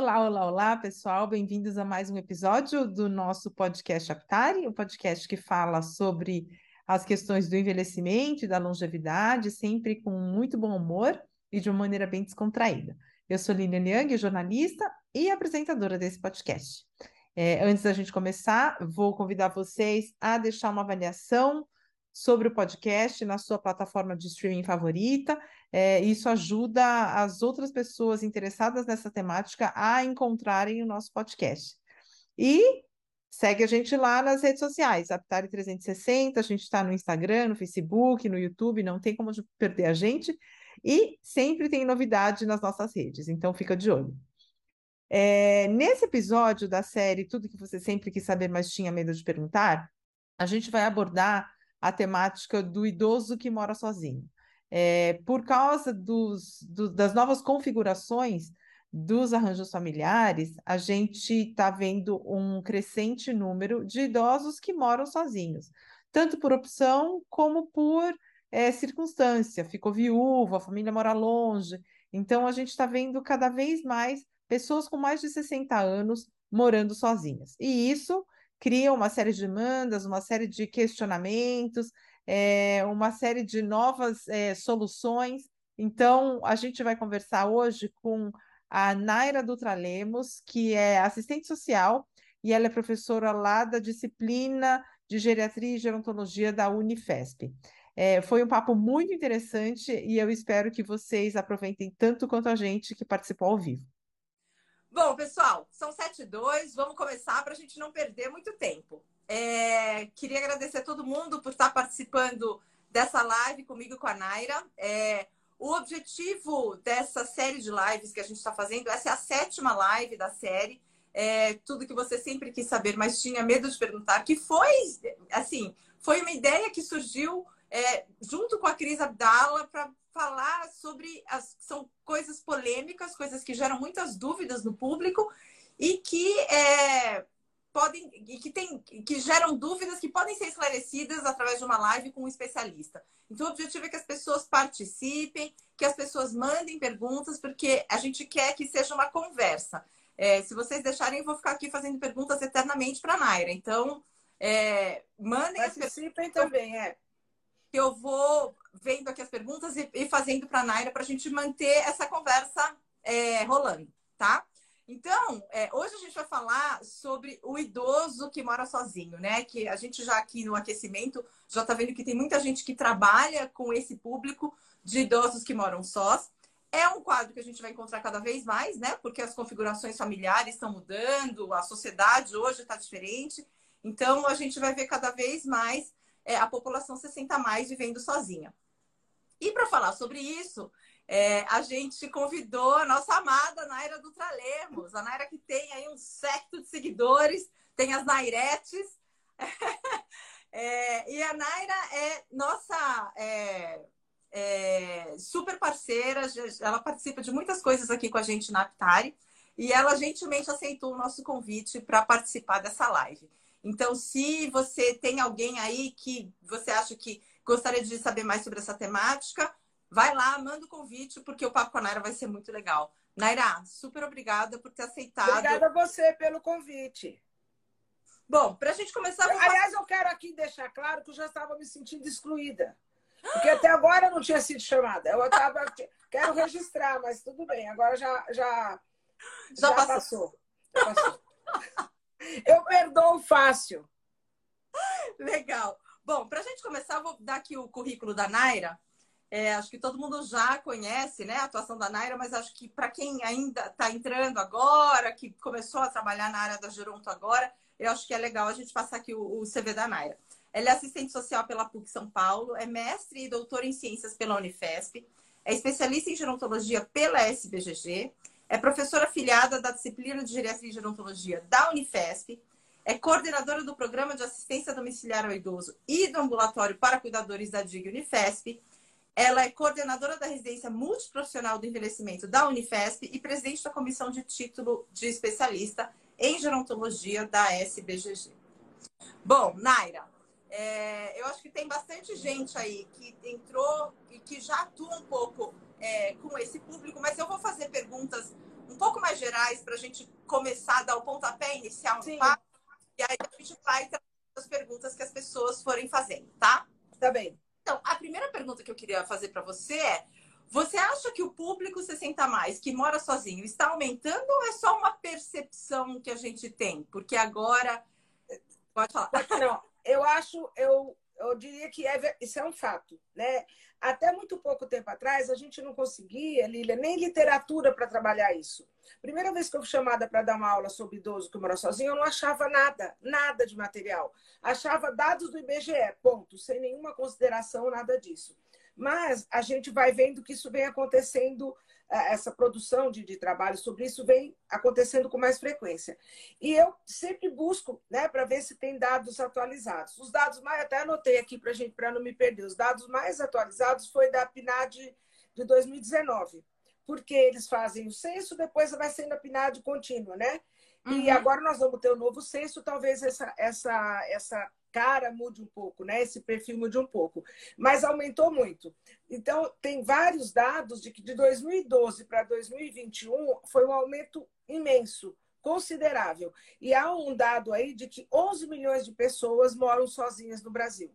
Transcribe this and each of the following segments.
Olá, olá, olá, pessoal. Bem-vindos a mais um episódio do nosso podcast Aptari, o um podcast que fala sobre as questões do envelhecimento e da longevidade, sempre com muito bom humor e de uma maneira bem descontraída. Eu sou Lilian Liang, jornalista e apresentadora desse podcast. É, antes da gente começar, vou convidar vocês a deixar uma avaliação sobre o podcast na sua plataforma de streaming favorita. É, isso ajuda as outras pessoas interessadas nessa temática a encontrarem o nosso podcast. E segue a gente lá nas redes sociais, Aptari 360, a gente está no Instagram, no Facebook, no YouTube, não tem como perder a gente. E sempre tem novidade nas nossas redes, então fica de olho. É, nesse episódio da série Tudo que você sempre quis saber, mas tinha medo de perguntar, a gente vai abordar a temática do idoso que mora sozinho. É, por causa dos, do, das novas configurações dos arranjos familiares, a gente está vendo um crescente número de idosos que moram sozinhos, tanto por opção como por é, circunstância. Ficou viúvo, a família mora longe. Então, a gente está vendo cada vez mais pessoas com mais de 60 anos morando sozinhas. E isso cria uma série de demandas, uma série de questionamentos, é, uma série de novas é, soluções. Então, a gente vai conversar hoje com a Naira Dutra Lemos, que é assistente social e ela é professora lá da disciplina de geriatria e gerontologia da Unifesp. É, foi um papo muito interessante e eu espero que vocês aproveitem tanto quanto a gente que participou ao vivo. Bom, pessoal, são 7 e 2, vamos começar para a gente não perder muito tempo. É, queria agradecer a todo mundo por estar participando dessa live comigo e com a Naira. É, o objetivo dessa série de lives que a gente está fazendo, essa é a sétima live da série. É, tudo que você sempre quis saber, mas tinha medo de perguntar, que foi, assim, foi uma ideia que surgiu é, junto com a Cris Abdala para falar sobre as são coisas polêmicas, coisas que geram muitas dúvidas no público e que é, podem e que tem que geram dúvidas que podem ser esclarecidas através de uma live com um especialista. Então o objetivo é que as pessoas participem, que as pessoas mandem perguntas, porque a gente quer que seja uma conversa. É, se vocês deixarem, eu vou ficar aqui fazendo perguntas eternamente para a Naira. Então, é, mandem Participem as perguntas. também, é que eu vou vendo aqui as perguntas e, e fazendo para a Naira para a gente manter essa conversa é, rolando, tá? Então, é, hoje a gente vai falar sobre o idoso que mora sozinho, né? Que a gente já aqui no aquecimento já está vendo que tem muita gente que trabalha com esse público de idosos que moram sós. É um quadro que a gente vai encontrar cada vez mais, né? Porque as configurações familiares estão mudando, a sociedade hoje está diferente. Então, a gente vai ver cada vez mais é, a população 60 mais vivendo sozinha. E para falar sobre isso, é, a gente convidou a nossa amada Naira Dutra Lemos, a Naira que tem aí um secto de seguidores, tem as Nairetes. é, e a Naira é nossa é, é, super parceira, ela participa de muitas coisas aqui com a gente na Aptari, e ela gentilmente aceitou o nosso convite para participar dessa live. Então, se você tem alguém aí que você acha que gostaria de saber mais sobre essa temática, vai lá, manda o convite, porque o Papo com a Naira vai ser muito legal. Naira, super obrigada por ter aceitado. Obrigada a você pelo convite. Bom, para a gente começar. Aliás, eu quero aqui deixar claro que eu já estava me sentindo excluída. Porque até agora eu não tinha sido chamada. Eu estava. quero registrar, mas tudo bem. Agora já, já, já, já passou. passou. Já passou. Eu perdoo fácil. Legal. Bom, para a gente começar, eu vou dar aqui o currículo da Naira. É, acho que todo mundo já conhece né, a atuação da Naira, mas acho que para quem ainda está entrando agora, que começou a trabalhar na área da Geronto agora, eu acho que é legal a gente passar aqui o, o CV da Naira. Ela é assistente social pela PUC São Paulo, é mestre e doutora em ciências pela Unifesp, é especialista em gerontologia pela SBGG, é professora afiliada da disciplina de geriatria e gerontologia da Unifesp, é coordenadora do programa de assistência domiciliar ao idoso e do ambulatório para cuidadores da DIG Unifesp. Ela é coordenadora da residência multiprofissional do envelhecimento da Unifesp e presidente da comissão de título de especialista em gerontologia da SBGG. Bom, Naira, é, eu acho que tem bastante gente aí que entrou e que já atua um pouco é, com esse público, mas eu vou fazer perguntas um pouco mais gerais para a gente começar a dar o pontapé inicial no papo. E aí a gente vai trazer as perguntas que as pessoas forem fazendo, tá? Tá bem. Então, a primeira pergunta que eu queria fazer para você é: você acha que o público 60 mais que mora sozinho está aumentando ou é só uma percepção que a gente tem? Porque agora pode falar. Não, eu acho, eu, eu diria que é, isso é um fato, né? Até muito pouco tempo atrás, a gente não conseguia, Lília, nem literatura para trabalhar isso. Primeira vez que eu fui chamada para dar uma aula sobre idoso que mora sozinho, eu não achava nada, nada de material. Achava dados do IBGE, ponto, sem nenhuma consideração, nada disso. Mas a gente vai vendo que isso vem acontecendo, eh, essa produção de, de trabalho sobre isso vem acontecendo com mais frequência. E eu sempre busco né, para ver se tem dados atualizados. Os dados mais, até anotei aqui para gente, para não me perder, os dados mais atualizados foi da PNAD de 2019, porque eles fazem o censo, depois vai sendo a PNAD contínua, né? Uhum. E agora nós vamos ter o um novo censo, talvez essa, essa, essa cara mude um pouco, né? Esse perfil mude um pouco, mas aumentou muito. Então, tem vários dados de que de 2012 para 2021 foi um aumento imenso, considerável. E há um dado aí de que 11 milhões de pessoas moram sozinhas no Brasil.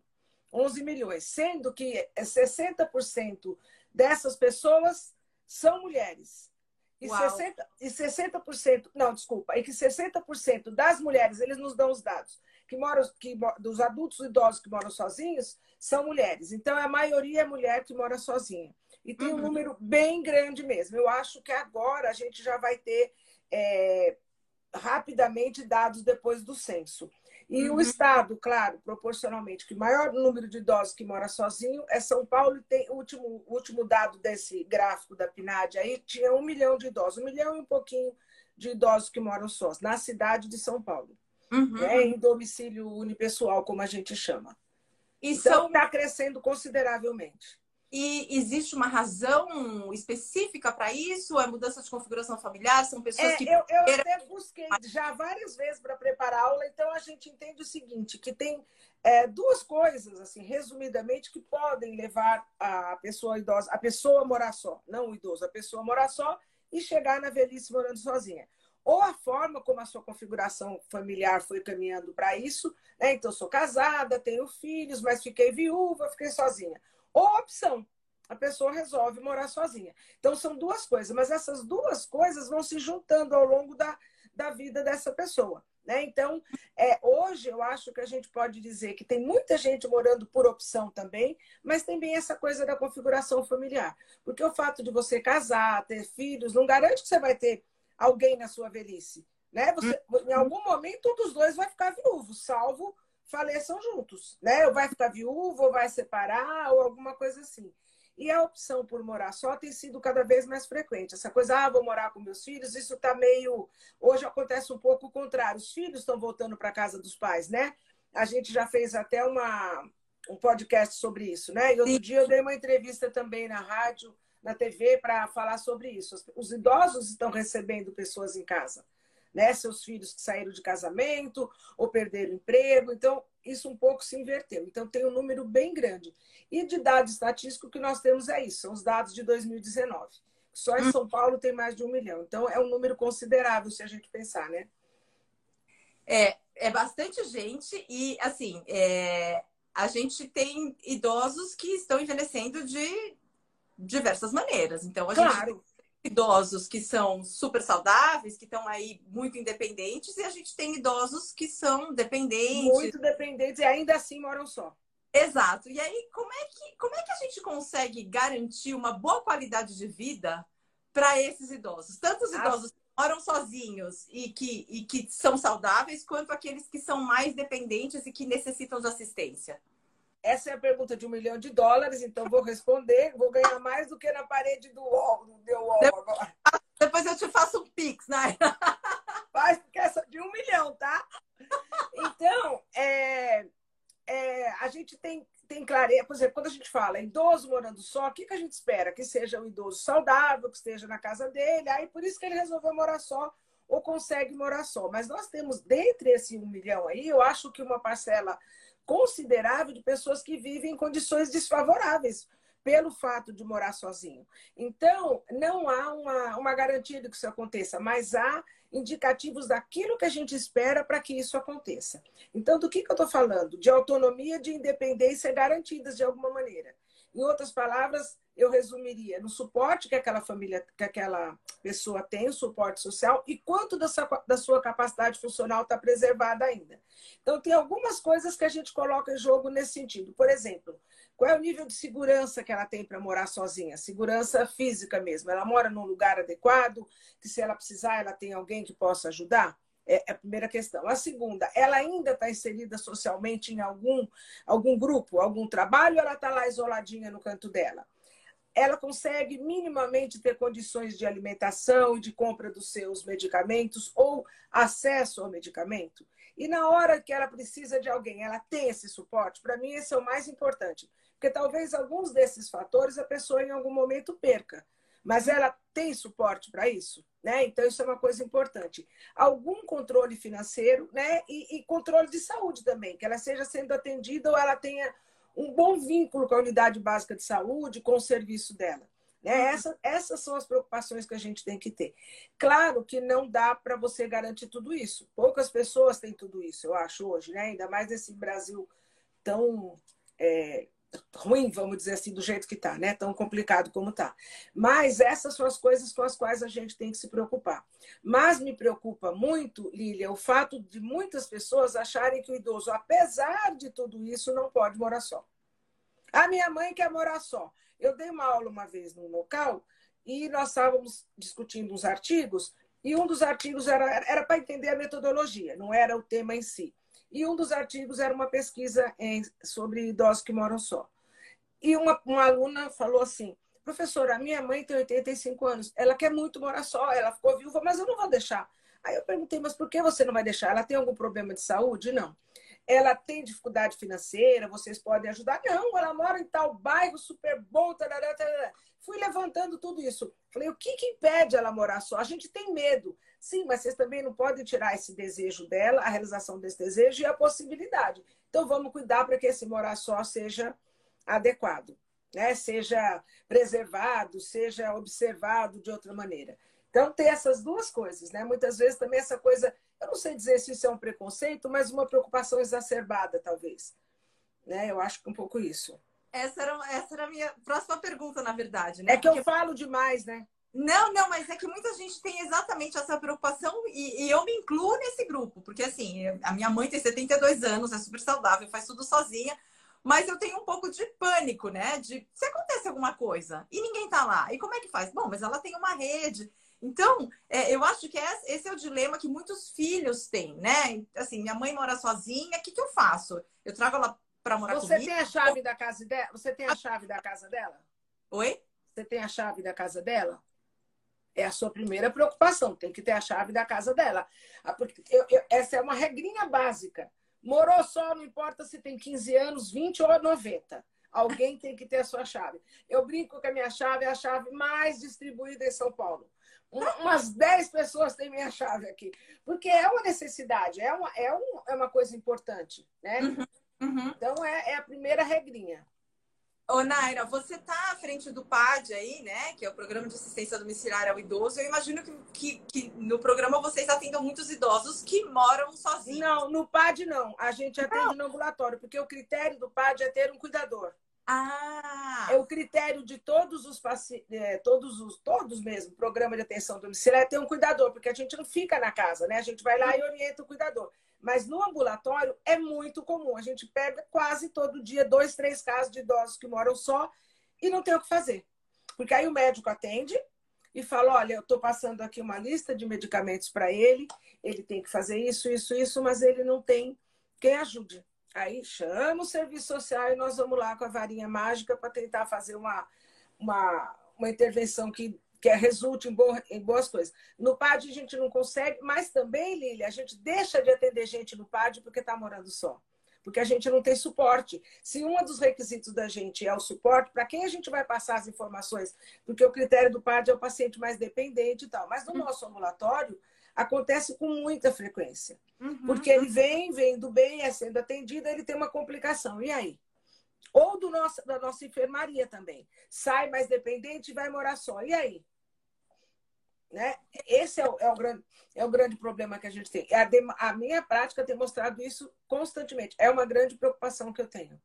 11 milhões, sendo que 60% dessas pessoas são mulheres. E 60%, e 60%, não, desculpa, e que 60% das mulheres, eles nos dão os dados, que moram, que, dos adultos idosos que moram sozinhos, são mulheres. Então, a maioria é mulher que mora sozinha. E tem um uhum. número bem grande mesmo. Eu acho que agora a gente já vai ter é, rapidamente dados depois do censo. E uhum. o estado, claro, proporcionalmente, que maior número de idosos que mora sozinho é São Paulo. Tem o último, último dado desse gráfico da PNAD aí tinha um milhão de idosos, um milhão e um pouquinho de idosos que moram sós na cidade de São Paulo uhum. né, em domicílio unipessoal, como a gente chama. E então, está são... crescendo consideravelmente. E existe uma razão específica para isso? É mudança de configuração familiar? São pessoas é, que. Eu, eu até busquei já várias vezes para preparar a aula, então a gente entende o seguinte: que tem é, duas coisas, assim, resumidamente, que podem levar a pessoa idosa, a pessoa a morar só, não o idoso, a pessoa a morar só e chegar na velhice morando sozinha ou a forma como a sua configuração familiar foi caminhando para isso. Né? Então, sou casada, tenho filhos, mas fiquei viúva, fiquei sozinha. Ou opção, a pessoa resolve morar sozinha. Então, são duas coisas, mas essas duas coisas vão se juntando ao longo da, da vida dessa pessoa. Né? Então, é, hoje eu acho que a gente pode dizer que tem muita gente morando por opção também, mas tem bem essa coisa da configuração familiar. Porque o fato de você casar, ter filhos, não garante que você vai ter alguém na sua velhice. Né? Você, em algum momento, um dos dois vai ficar viúvo, salvo faleçam juntos. Né? Ou vai ficar viúvo, ou vai separar, ou alguma coisa assim. E a opção por morar só tem sido cada vez mais frequente. Essa coisa, ah, vou morar com meus filhos, isso está meio. Hoje acontece um pouco o contrário. Os filhos estão voltando para casa dos pais, né? A gente já fez até uma, um podcast sobre isso, né? E outro Sim. dia eu dei uma entrevista também na rádio na TV para falar sobre isso. Os idosos estão recebendo pessoas em casa, né? Seus filhos que saíram de casamento ou perderam emprego. Então, isso um pouco se inverteu. Então, tem um número bem grande. E de dado estatístico, que nós temos é isso: são os dados de 2019. Só em São Paulo tem mais de um milhão. Então, é um número considerável se a gente pensar, né? É, é bastante gente e, assim, é, a gente tem idosos que estão envelhecendo de diversas maneiras. Então, a claro. gente idosos que são super saudáveis, que estão aí muito independentes, e a gente tem idosos que são dependentes. Muito dependentes e ainda assim moram só. Exato. E aí, como é que, como é que a gente consegue garantir uma boa qualidade de vida para esses idosos? Tanto os ah. idosos que moram sozinhos e que, e que são saudáveis, quanto aqueles que são mais dependentes e que necessitam de assistência. Essa é a pergunta de um milhão de dólares, então vou responder. Vou ganhar mais do que na parede do UOL, do meu UOL agora. Depois eu te faço um pix, né? Faz, porque essa de um milhão, tá? Então, é, é, a gente tem, tem clareza. Por exemplo, quando a gente fala idoso morando só, o que, que a gente espera? Que seja um idoso saudável, que esteja na casa dele. Aí por isso que ele resolveu morar só ou consegue morar só. Mas nós temos, dentre esse um milhão aí, eu acho que uma parcela considerável de pessoas que vivem em condições desfavoráveis. pelo fato de morar sozinho. Então, não há uma, uma garantia de que isso aconteça, mas há indicativos daquilo que a gente espera para que isso aconteça. Então, do que, que eu estou falando? De autonomia, de independência garantidas de alguma maneira. Em outras palavras, eu resumiria no suporte que aquela família, que aquela pessoa tem, o suporte social, e quanto da sua, da sua capacidade funcional está preservada ainda. Então, tem algumas coisas que a gente coloca em jogo nesse sentido. Por exemplo, qual é o nível de segurança que ela tem para morar sozinha? Segurança física mesmo. Ela mora num lugar adequado, que se ela precisar, ela tem alguém que possa ajudar? É, é a primeira questão. A segunda, ela ainda está inserida socialmente em algum, algum grupo, algum trabalho, ou ela está lá isoladinha no canto dela? Ela consegue minimamente ter condições de alimentação e de compra dos seus medicamentos ou acesso ao medicamento? E na hora que ela precisa de alguém, ela tem esse suporte? Para mim, esse é o mais importante. Porque talvez alguns desses fatores a pessoa em algum momento perca. Mas ela tem suporte para isso? Né? Então, isso é uma coisa importante. Algum controle financeiro né? E, e, controle de saúde também, que ela seja sendo atendida ou ela tenha um bom vínculo com a unidade básica de saúde, com o serviço dela. Né? Uhum. Essa, essas são as preocupações que a gente tem que ter. Claro que não dá para você garantir tudo isso. Poucas pessoas têm tudo isso, eu acho, hoje, né? ainda mais nesse Brasil tão é, ruim, vamos dizer assim, do jeito que está, né? Tão complicado como está. Mas essas são as coisas com as quais a gente tem que se preocupar. Mas me preocupa muito, Lília, o fato de muitas pessoas acharem que o idoso, apesar de tudo isso, não pode morar só. A minha mãe quer morar só. Eu dei uma aula uma vez num local e nós estávamos discutindo uns artigos e um dos artigos era para entender a metodologia, não era o tema em si. E um dos artigos era uma pesquisa em, sobre idosos que moram só. E uma, uma aluna falou assim: professora, a minha mãe tem 85 anos, ela quer muito morar só, ela ficou viúva, mas eu não vou deixar. Aí eu perguntei, mas por que você não vai deixar? Ela tem algum problema de saúde? Não. Ela tem dificuldade financeira, vocês podem ajudar? Não, ela mora em tal bairro super bom. Tarará, tarará. Fui levantando tudo isso. Falei, o que, que impede ela morar só? A gente tem medo. Sim, mas vocês também não podem tirar esse desejo dela, a realização desse desejo e a possibilidade. Então vamos cuidar para que esse morar só seja adequado, né? seja preservado, seja observado de outra maneira. Então tem essas duas coisas, né? Muitas vezes também essa coisa, eu não sei dizer se isso é um preconceito, mas uma preocupação exacerbada, talvez. Né? Eu acho que um pouco isso. Essa era, essa era a minha próxima pergunta, na verdade, né? É que Porque... eu falo demais, né? Não, não, mas é que muita gente tem exatamente essa preocupação e, e, eu me incluo nesse grupo, porque assim, a minha mãe tem 72 anos, é super saudável, faz tudo sozinha, mas eu tenho um pouco de pânico, né? De se acontece alguma coisa e ninguém tá lá, e como é que faz? Bom, mas ela tem uma rede. Então, é, eu acho que esse é o dilema que muitos filhos têm, né? Assim, minha mãe mora sozinha, o que, que eu faço? Eu trago ela para morar Você comigo? Você tem a chave da casa dela? Você tem a chave da casa dela? Oi? Você tem a chave da casa dela? É a sua primeira preocupação, tem que ter a chave da casa dela. Ah, eu, eu, essa é uma regrinha básica. Morou só, não importa se tem 15 anos, 20 ou 90. Alguém tem que ter a sua chave. Eu brinco que a minha chave é a chave mais distribuída em São Paulo. Umas 10 pessoas têm minha chave aqui. Porque é uma necessidade, é uma, é um, é uma coisa importante. Né? Uhum, uhum. Então, é, é a primeira regrinha. Ô, Naira, você está à frente do PAD aí, né? Que é o Programa de Assistência Domiciliar ao Idoso. Eu imagino que, que, que, no programa vocês atendam muitos idosos que moram sozinhos. Não, no PAD não. A gente atende não. no ambulatório, porque o critério do PAD é ter um cuidador. Ah! É o critério de todos os pacientes, é, todos os, todos mesmo, programa de atenção domiciliar é ter um cuidador, porque a gente não fica na casa, né? A gente vai lá e orienta o cuidador. Mas no ambulatório é muito comum. A gente pega quase todo dia dois, três casos de idosos que moram só e não tem o que fazer. Porque aí o médico atende e fala: olha, eu estou passando aqui uma lista de medicamentos para ele, ele tem que fazer isso, isso, isso, mas ele não tem quem ajude. Aí chama o serviço social e nós vamos lá com a varinha mágica para tentar fazer uma, uma, uma intervenção que que resulte em, em, boas coisas. No PAD a gente não consegue, mas também, Lília, a gente deixa de atender gente no PAD porque está morando só. Porque a gente não tem suporte. Se um dos requisitos da gente é o suporte, para quem a gente vai passar as informações? Porque o critério do PAD é o paciente mais dependente e tal. Mas no uhum. nosso ambulatório, acontece com muita frequência. Uhum. Porque ele vem, vem do bem, é sendo atendido, ele tem uma complicação. E aí? Ou do nosso, da nossa enfermaria também. Sai mais dependente e vai morar só. E aí? Né? Esse é o, é, o grande, é o grande problema que a gente tem. A, a minha prática tem mostrado isso constantemente. É uma grande preocupação que eu tenho.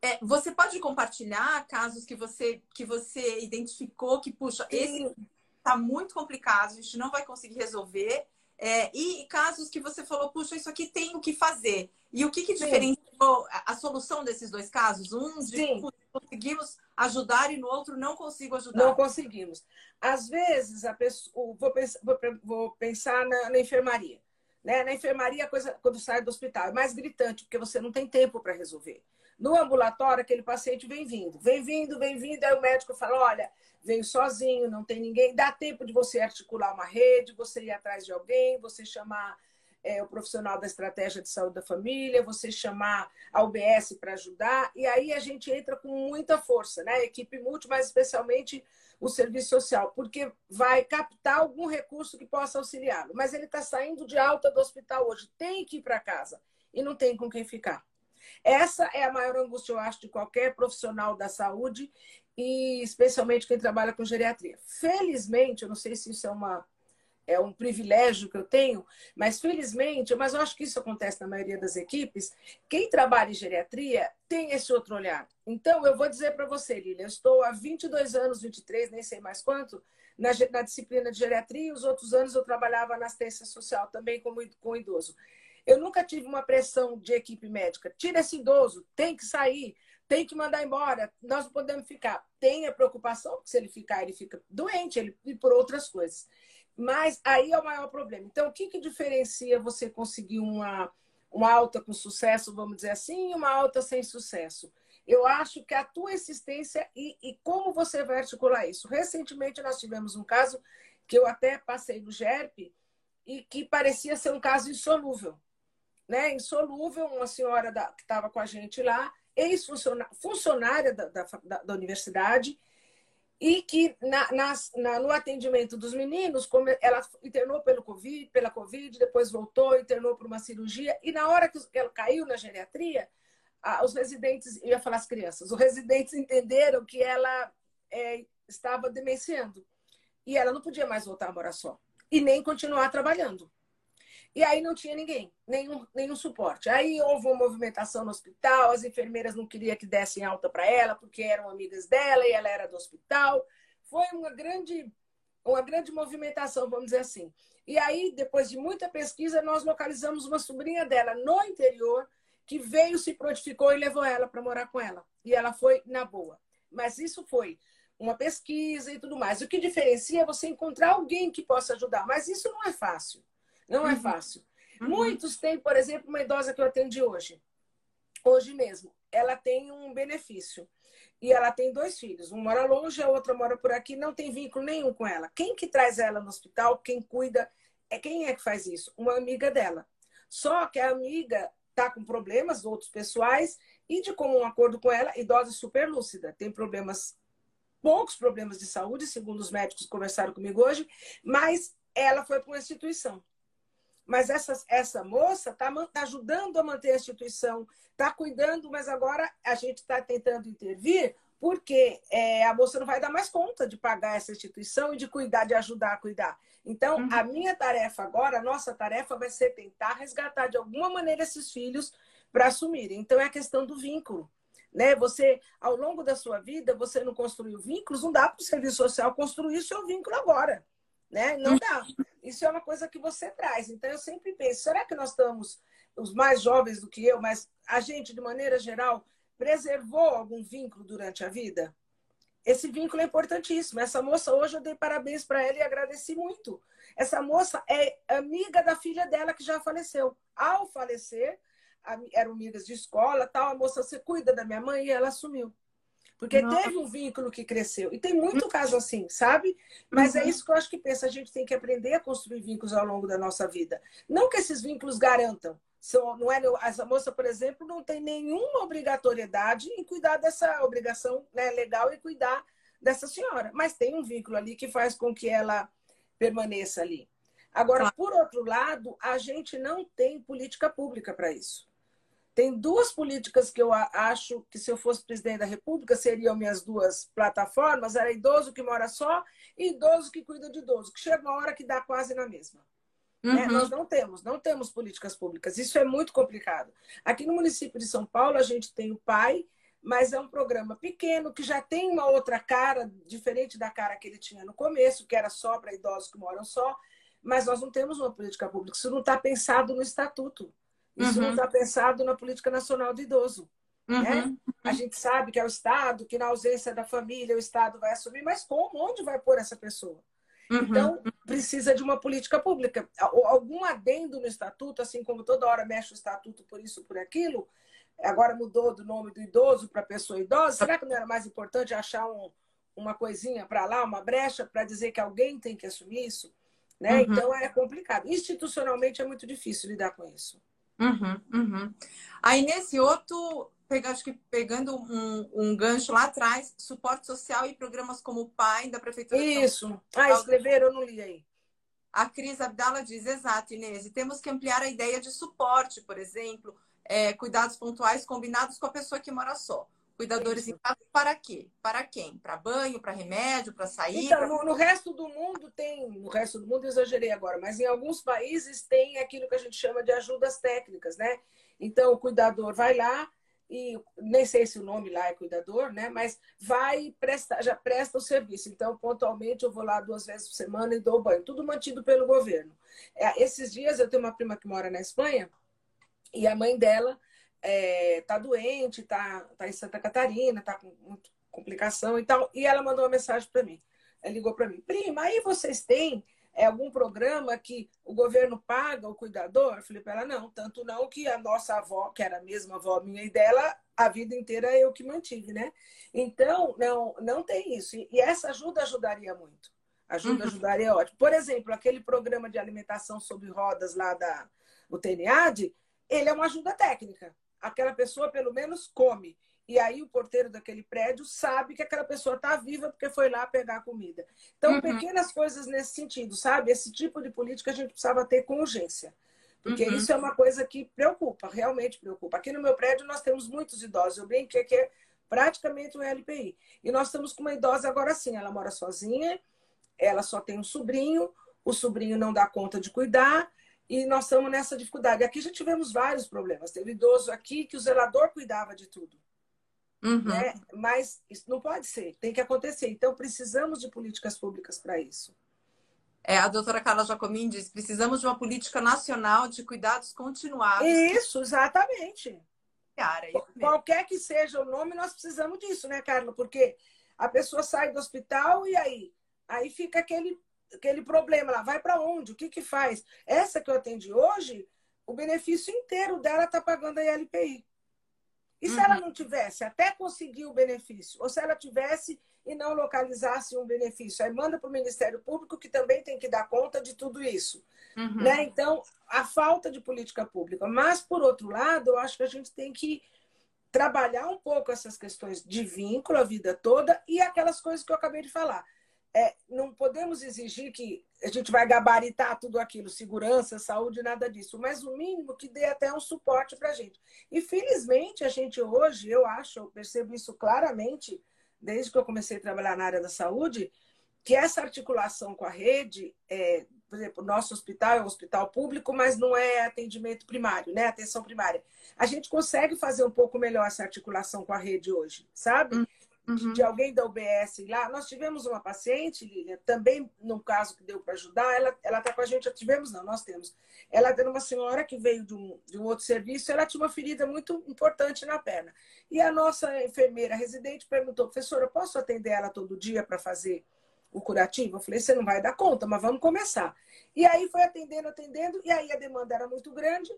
É, você pode compartilhar casos que você que você identificou que, puxa, Sim. esse está muito complicado, a gente não vai conseguir resolver. É, e casos que você falou, puxa, isso aqui tem o que fazer. E o que, que diferenciou a, a, solução desses dois casos? Um de conseguimos ajudar e no outro não consigo ajudar. Não conseguimos. Às vezes, a pessoa, vou, pensar, vou pensar na, na, enfermaria. Né? Na enfermaria, a coisa, quando sai do hospital, é mais gritante, porque você não tem tempo para resolver. No ambulatório, aquele paciente vem vindo, vem vindo, vem vindo, aí o médico fala: olha, veio sozinho, não tem ninguém, dá tempo de você articular uma rede, você ir atrás de alguém, você chamar é, o profissional da estratégia de saúde da família, você chamar a UBS para ajudar, e aí a gente entra com muita força, né? Equipe multi, mas especialmente o serviço social, porque vai captar algum recurso que possa auxiliá-lo. Mas ele está saindo de alta do hospital hoje, tem que ir para casa e não tem com quem ficar. Essa é a maior angústia, eu acho, de qualquer profissional da saúde e especialmente quem trabalha com geriatria. Felizmente, eu não sei se isso é uma é um privilégio que eu tenho, mas felizmente, mas eu acho que isso acontece na maioria das equipes, quem trabalha em geriatria tem esse outro olhar. Então, eu vou dizer para você, Lília, eu estou há 22 anos, 23, nem sei mais quanto, na, na disciplina de geriatria, e os outros anos eu trabalhava na assistência social também com, com idoso. Eu nunca tive uma pressão de equipe médica. Tira esse idoso, tem que sair, tem que mandar embora, nós não podemos ficar. Tem a preocupação, porque se ele ficar, ele fica doente, ele, e por outras coisas. Mas aí é o maior problema. Então, o que, que diferencia você conseguir uma, uma alta com sucesso, vamos dizer assim, e uma alta sem sucesso? Eu acho que a tua existência e, e como você vai articular isso. Recentemente, nós tivemos um caso que eu até passei no GERP e que parecia ser um caso insolúvel né, insolúvel, uma senhora da, que estava com a gente lá, ex-funcionária da, da, da, universidade, e que na, nas, na, no atendimento dos meninos, ela internou pelo COVID, pela Covid, depois voltou, internou por uma cirurgia, e na hora que ela caiu na geriatria, os residentes, eu ia falar as crianças, os residentes entenderam que ela é, estava demenciando. E ela não podia mais voltar a morar só. E nem continuar trabalhando. E aí não tinha ninguém, nenhum, nenhum suporte. Aí houve uma movimentação no hospital, as enfermeiras não queriam que dessem alta para ela, porque eram amigas dela e ela era do hospital. Foi uma grande, uma grande movimentação, vamos dizer assim. E aí, depois de muita pesquisa, nós localizamos uma sobrinha dela no interior, que veio, se prontificou e levou ela para morar com ela. E ela foi na boa. Mas isso foi uma pesquisa e tudo mais. O que diferencia é você encontrar alguém que possa ajudar. Mas isso não é fácil. Não é uhum. fácil. Uhum. Muitos têm, por exemplo, uma idosa que eu atendi hoje. Hoje mesmo. Ela tem um benefício. E ela tem dois filhos. Um mora longe, a outra mora por aqui. Não tem vínculo nenhum com ela. Quem que traz ela no hospital, quem cuida, é quem é que faz isso? Uma amiga dela. Só que a amiga está com problemas outros pessoais e de comum acordo com ela, idosa super lúcida. Tem problemas, poucos problemas de saúde, segundo os médicos que conversaram comigo hoje, mas ela foi para uma instituição. Mas essa, essa moça está tá ajudando a manter a instituição, está cuidando, mas agora a gente está tentando intervir porque é, a moça não vai dar mais conta de pagar essa instituição e de cuidar, de ajudar a cuidar. Então, uhum. a minha tarefa agora, a nossa tarefa vai ser tentar resgatar de alguma maneira esses filhos para assumirem. Então, é a questão do vínculo. Né? Você, ao longo da sua vida, você não construiu vínculos, não dá para o serviço social construir o seu vínculo agora. Né? Não dá. Isso é uma coisa que você traz. Então, eu sempre penso: será que nós estamos, os mais jovens do que eu, mas a gente, de maneira geral, preservou algum vínculo durante a vida? Esse vínculo é importantíssimo. Essa moça, hoje, eu dei parabéns para ela e agradeci muito. Essa moça é amiga da filha dela que já faleceu. Ao falecer, eram amigas de escola, tal, a moça, você cuida da minha mãe? E ela assumiu. Porque Nossa. teve um vínculo que cresceu. E tem muito caso assim, sabe? Mas é uhum. é isso que eu acho que pensa. A gente tem que aprender a construir vínculos ao longo da nossa vida. Não que esses vínculos garantam. Não é, essa moça, por exemplo, não tem nenhuma obrigatoriedade em cuidar dessa obrigação né, legal e cuidar dessa senhora. Mas tem um vínculo ali que faz com que ela permaneça ali. Agora, por outro lado, a gente não tem política pública para isso. Tem duas políticas que eu acho que, se eu fosse presidente da República, seriam minhas duas plataformas: era idoso que mora só e idoso que cuida de idoso, que chega uma hora que dá quase na mesma. Né? Uhum. Né? Nós não temos, não temos políticas públicas. Isso é muito complicado. Aqui no município de São Paulo, a gente tem o PAI, mas é um programa pequeno que já tem uma outra cara, diferente da cara que ele tinha no começo, que era só para idosos que moram só. Mas nós não temos uma política pública. Isso não está pensado no estatuto. Isso uhum. não está pensado na política nacional do idoso. Uhum. Né? A gente sabe que é o Estado, que na ausência da família o Estado vai assumir, mas como? Onde vai pôr essa pessoa? Uhum. Então, precisa de uma política pública. Algum adendo no estatuto, assim como toda hora mexe o estatuto por isso, por aquilo, agora mudou do nome do idoso para pessoa idosa. Será que não era mais importante achar um, uma coisinha para lá, uma brecha, para dizer que alguém tem que assumir isso? Né? Uhum. Então, é complicado. Institucionalmente, é muito difícil lidar com isso. Uhum, uhum. Aí, nesse outro, acho que pegando um, um, gancho lá atrás, suporte social e programas como o PAI da Prefeitura. Isso. Ah, escreveram, eu não li aí. A Cris Abdala diz, exato, Inês, e temos que ampliar a ideia de suporte, por exemplo, é, cuidados pontuais combinados com a pessoa que mora só. Cuidadores Isso. em casa para quê? Para quem? Para banho, para remédio, para sair? Então, pra... no, no, resto do mundo tem, no resto do mundo eu exagerei agora, mas em alguns países tem aquilo que a gente chama de ajudas técnicas, né? Então o cuidador vai lá e nem sei se o nome lá é cuidador, né? Mas vai prestar, já presta o serviço. Então, pontualmente, eu vou lá duas vezes por semana e dou banho. Tudo mantido pelo governo. É, esses dias eu tenho uma prima que mora na Espanha e a mãe dela é, tá doente, tá, tá em Santa Catarina, tá com muita complicação e tal. E ela mandou uma mensagem para mim. Ela ligou para mim, prima, aí vocês têm é, algum programa que o governo paga o cuidador? Eu falei para ela, não, tanto não que a nossa avó, que era a mesma avó minha e dela, a vida inteira eu que mantive, né? Então, não, não tem isso. E essa ajuda ajudaria muito. Ajuda, uhum. ajudaria ótimo. Por exemplo, aquele programa de alimentação sobre rodas lá da o TNAD, ele é uma ajuda técnica aquela pessoa pelo menos come. E aí o porteiro daquele prédio sabe que aquela pessoa está viva porque foi lá pegar a comida. Então, uhum. pequenas coisas nesse sentido, sabe? Esse tipo de política a gente precisava ter com urgência. Porque uhum. isso é uma coisa que preocupa, realmente preocupa. Aqui no meu prédio nós temos muitos idosos. Eu brinquei que é praticamente um LPI. E nós estamos com uma idosa agora sim. Ela mora sozinha, ela só tem um sobrinho, o sobrinho não dá conta de cuidar, e nós estamos nessa dificuldade. Aqui já tivemos vários problemas. Teve idoso aqui que o zelador cuidava de tudo. Uhum. Né? Mas isso não pode ser, tem que acontecer. Então, precisamos de políticas públicas para isso. É, a doutora Carla Jacomim diz: precisamos de uma política nacional de cuidados continuados. Isso, exatamente. Cara, isso Qualquer que seja o nome, nós precisamos disso, né, Carla? Porque a pessoa sai do hospital e aí? Aí fica aquele aquele problema lá, vai para onde? O que que faz? Essa que eu atendi hoje, o benefício inteiro dela está pagando a ILPI. E se uhum. ela não tivesse, até conseguir o benefício, ou se ela tivesse e não localizasse um benefício, aí manda para o Ministério Público, que também tem que dar conta de tudo isso. Uhum. Né? Então, a falta de política pública. Mas, por outro lado, eu acho que a gente tem que trabalhar um pouco essas questões de vínculo a vida toda e aquelas coisas que eu acabei de falar é, não podemos exigir que a gente vai gabaritar tudo aquilo, segurança, saúde, nada disso, mas o mínimo que dê até um suporte para a gente. E felizmente a gente hoje, eu acho, eu percebo isso claramente, desde que eu comecei a trabalhar na área da saúde, que essa articulação com a rede, é, por exemplo, nosso hospital é um hospital público, mas não é atendimento primário, né? Atenção primária. A gente consegue fazer um pouco melhor essa articulação com a rede hoje, sabe? Hum uhum. de alguém da UBS lá. Nós tivemos uma paciente, Lilian, também num caso que deu para ajudar, ela está com a gente, já tivemos, não, nós temos. Ela era uma senhora que veio de um, de um outro serviço, ela tinha uma ferida muito importante na perna. E a nossa enfermeira residente perguntou, professora, posso atender ela todo dia para fazer o curativo? Eu falei, você não vai dar conta, mas vamos começar. E aí foi atendendo, atendendo, e aí a demanda era muito grande.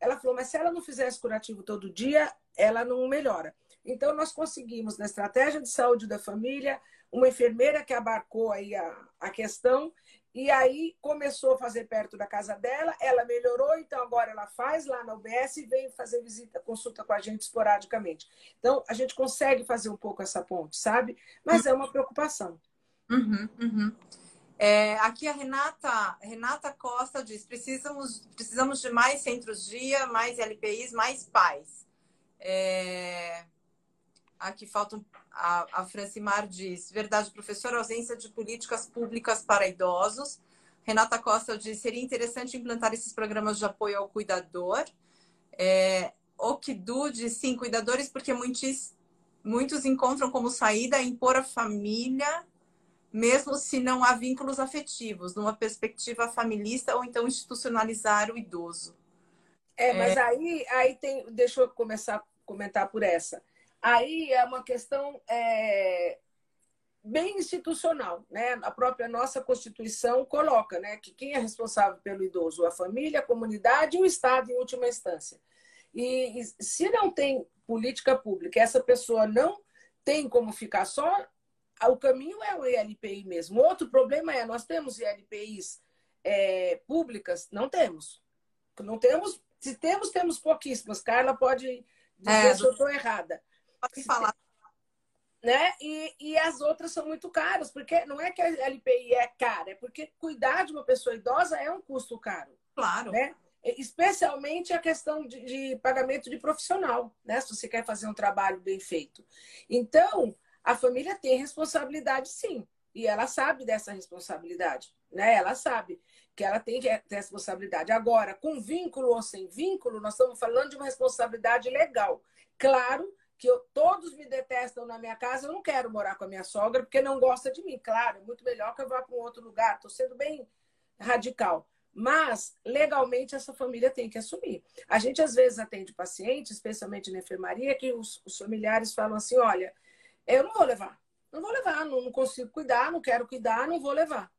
Ela falou, mas se ela não fizesse curativo todo dia, ela não melhora. Então, nós conseguimos, na estratégia de saúde da família, uma enfermeira que abarcou aí a, a questão e aí começou a fazer perto da casa dela, ela melhorou, então agora ela faz lá na UBS e vem fazer visita, consulta com a gente esporadicamente. Então, a gente consegue fazer um pouco essa ponte, sabe? Mas é uma preocupação. Uhum, uhum. É, aqui a Renata, Renata Costa diz: precisamos, precisamos de mais centros-dia, mais LPIs, mais pais. É, aqui faltam. A, a Francimar diz: verdade, professor, ausência de políticas públicas para idosos. Renata Costa diz: seria interessante implantar esses programas de apoio ao cuidador. É, Okdu diz: sim, cuidadores, porque muitos, muitos encontram como saída impor a família mesmo se não há vínculos afetivos, numa perspectiva familista ou então institucionalizar o idoso. É, mas é... aí, aí tem, deixa eu começar a comentar por essa. Aí é uma questão é, bem institucional, né? A própria nossa Constituição coloca, né, que quem é responsável pelo idoso, a família, a comunidade e o Estado em última instância. E, e se não tem política pública, essa pessoa não tem como ficar só, o caminho é o ILPI mesmo. Outro problema é, nós temos ILPIs é, públicas? Não temos. Não temos. Se temos, temos pouquíssimas. Carla pode dizer é, se eu estou errada. Pode falar. Né? E, e as outras são muito caras, porque não é que a LPI é cara, é porque cuidar de uma pessoa idosa é um custo caro. Claro. Né? Especialmente a questão de, de pagamento de profissional, né? Se você quer fazer um trabalho bem feito. Então, a família tem responsabilidade, sim. E ela sabe dessa responsabilidade, né? Ela sabe que ela tem responsabilidade. Agora, com vínculo ou sem vínculo, nós estamos falando de uma responsabilidade legal. Claro que eu, todos me detestam na minha casa, eu não quero morar com a minha sogra porque não gosta de mim. Claro, é muito melhor que eu vá para um outro lugar. Estou sendo bem radical. Mas, legalmente, essa família tem que assumir. A gente, às vezes, atende pacientes, especialmente na enfermaria, que os, os familiares falam assim: olha, eu não vou levar. Não vou levar, não consigo cuidar, não quero cuidar, não vou levar.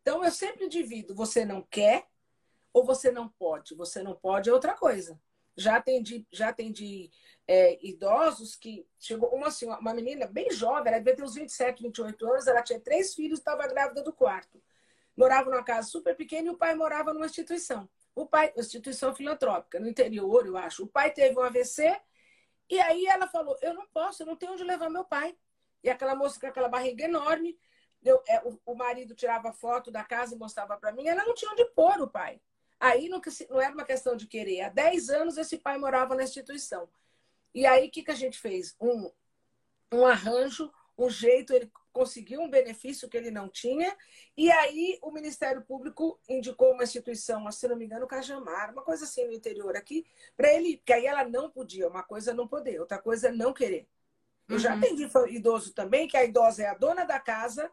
Então, eu sempre divido: você não quer ou você não pode. Você não pode é outra coisa. Já atendi, já atendi é, idosos que chegou uma senhora, uma menina bem jovem, ela devia ter uns 27, 28 anos, ela tinha três filhos, estava grávida do quarto. Morava numa casa super pequena e o pai morava numa instituição. O pai, instituição filantrópica, no interior, eu acho. O pai teve um AVC e aí ela falou: Eu não posso, eu não tenho onde levar meu pai. E aquela moça com aquela barriga enorme, eu, é, o, o, marido tirava foto da casa e mostrava para mim, ela não tinha onde pôr o pai. Aí não, não era uma questão de querer. Há 10 anos esse pai morava na instituição. E aí o que, que a gente fez? Um, um arranjo, um jeito, ele conseguiu um benefício que ele não tinha, e aí o Ministério Público indicou uma instituição, se não me engano, Cajamar, uma coisa assim no interior aqui, para ele, porque aí ela não podia, uma coisa não poder, outra coisa é não querer. Eu uhum. já atendi idoso também, que a idosa é a dona da casa,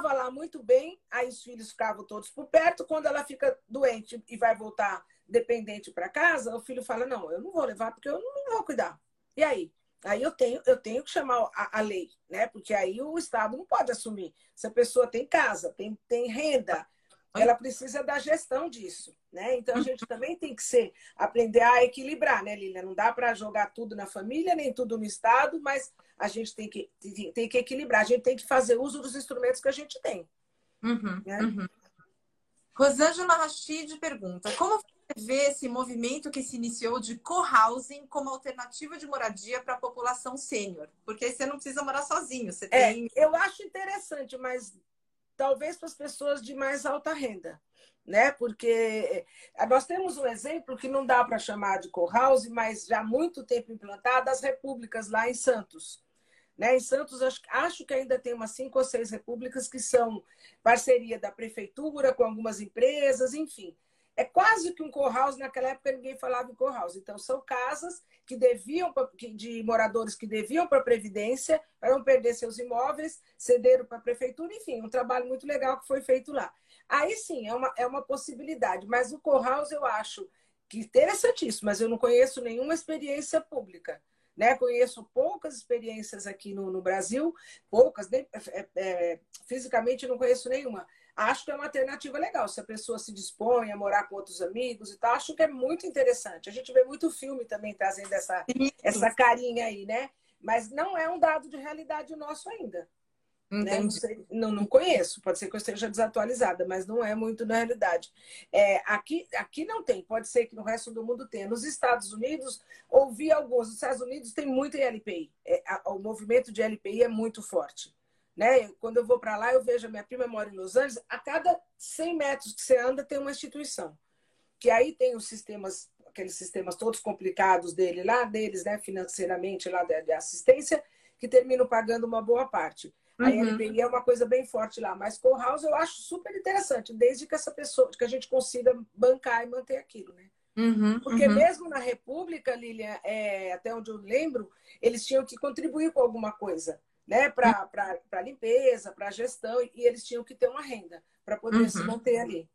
morava lá muito bem, aí os filhos ficavam todos por perto, quando ela fica doente e vai voltar dependente para casa, o filho fala: Não, eu não vou levar porque eu não vou cuidar. E aí? Aí eu tenho, eu tenho que chamar a, a, lei, né? Porque aí o Estado não pode assumir. Se a pessoa tem casa, tem, tem renda, ela precisa da gestão disso, né? Então a gente também tem que ser aprender a equilibrar, né, Lília? Não dá para jogar tudo na família, nem tudo no Estado, mas a gente tem que, tem, tem que equilibrar. A gente tem que fazer uso dos instrumentos que a gente tem. Uhum, né? uhum. Rosângela Rachid pergunta: como vê esse movimento que se iniciou de co-housing como alternativa de moradia para a população sênior? Porque aí você não precisa morar sozinho. Você é, tem... Eu acho interessante, mas talvez para as pessoas de mais alta renda. Né? Porque eh, nós temos um exemplo que não dá para chamar de co-housing, mas já há muito tempo implantado, as repúblicas lá em Santos. Né? Em Santos, acho, acho que ainda tem umas cinco ou seis repúblicas que são parceria da prefeitura com algumas empresas, enfim. É quase que um co-house, naquela época ninguém falava em co-house. Então, são casas que deviam, de moradores que deviam para a Previdência, para não perder seus imóveis, cederam para a prefeitura, enfim, um trabalho muito legal que foi feito lá. Aí sim, é uma, é uma possibilidade, mas o co-house eu acho que interessantíssimo, mas eu não conheço nenhuma experiência pública. Né? Conheço poucas experiências aqui no, no Brasil, poucas, nem, é, é, fisicamente não conheço nenhuma acho que é uma alternativa legal. Se a pessoa se dispõe a morar com outros amigos e tal, acho que é muito interessante. A gente vê muito filme também trazendo essa, essa carinha aí, né? Mas não é um dado de realidade nosso ainda. Né? Não, sei, não, não, conheço, pode ser que eu esteja desatualizada, mas não é muito na realidade. É, aqui, aqui não tem, pode ser que no resto do mundo tenha. Nos Estados Unidos, ouvi alguns. Nos Estados Unidos tem muito em LPI. É, a, o movimento de LPI é muito forte. Né? Quando eu vou para lá, eu vejo a minha prima mora em Los Angeles, a cada 100 metros que você anda tem uma instituição. Que aí tem os sistemas, aqueles sistemas todos complicados dele lá, deles, né, financeiramente lá de, de assistência, que terminam pagando uma boa parte. Uhum. A LPI é uma coisa bem forte lá, mas co house eu acho super interessante, desde que essa pessoa, que a gente consiga bancar e manter aquilo, né? Uhum, Porque uhum. mesmo na República, Lilian, é, até onde eu lembro, eles tinham que contribuir com alguma coisa, né? Para limpeza, para gestão, e eles tinham que ter uma renda para poder se uhum. manter ali.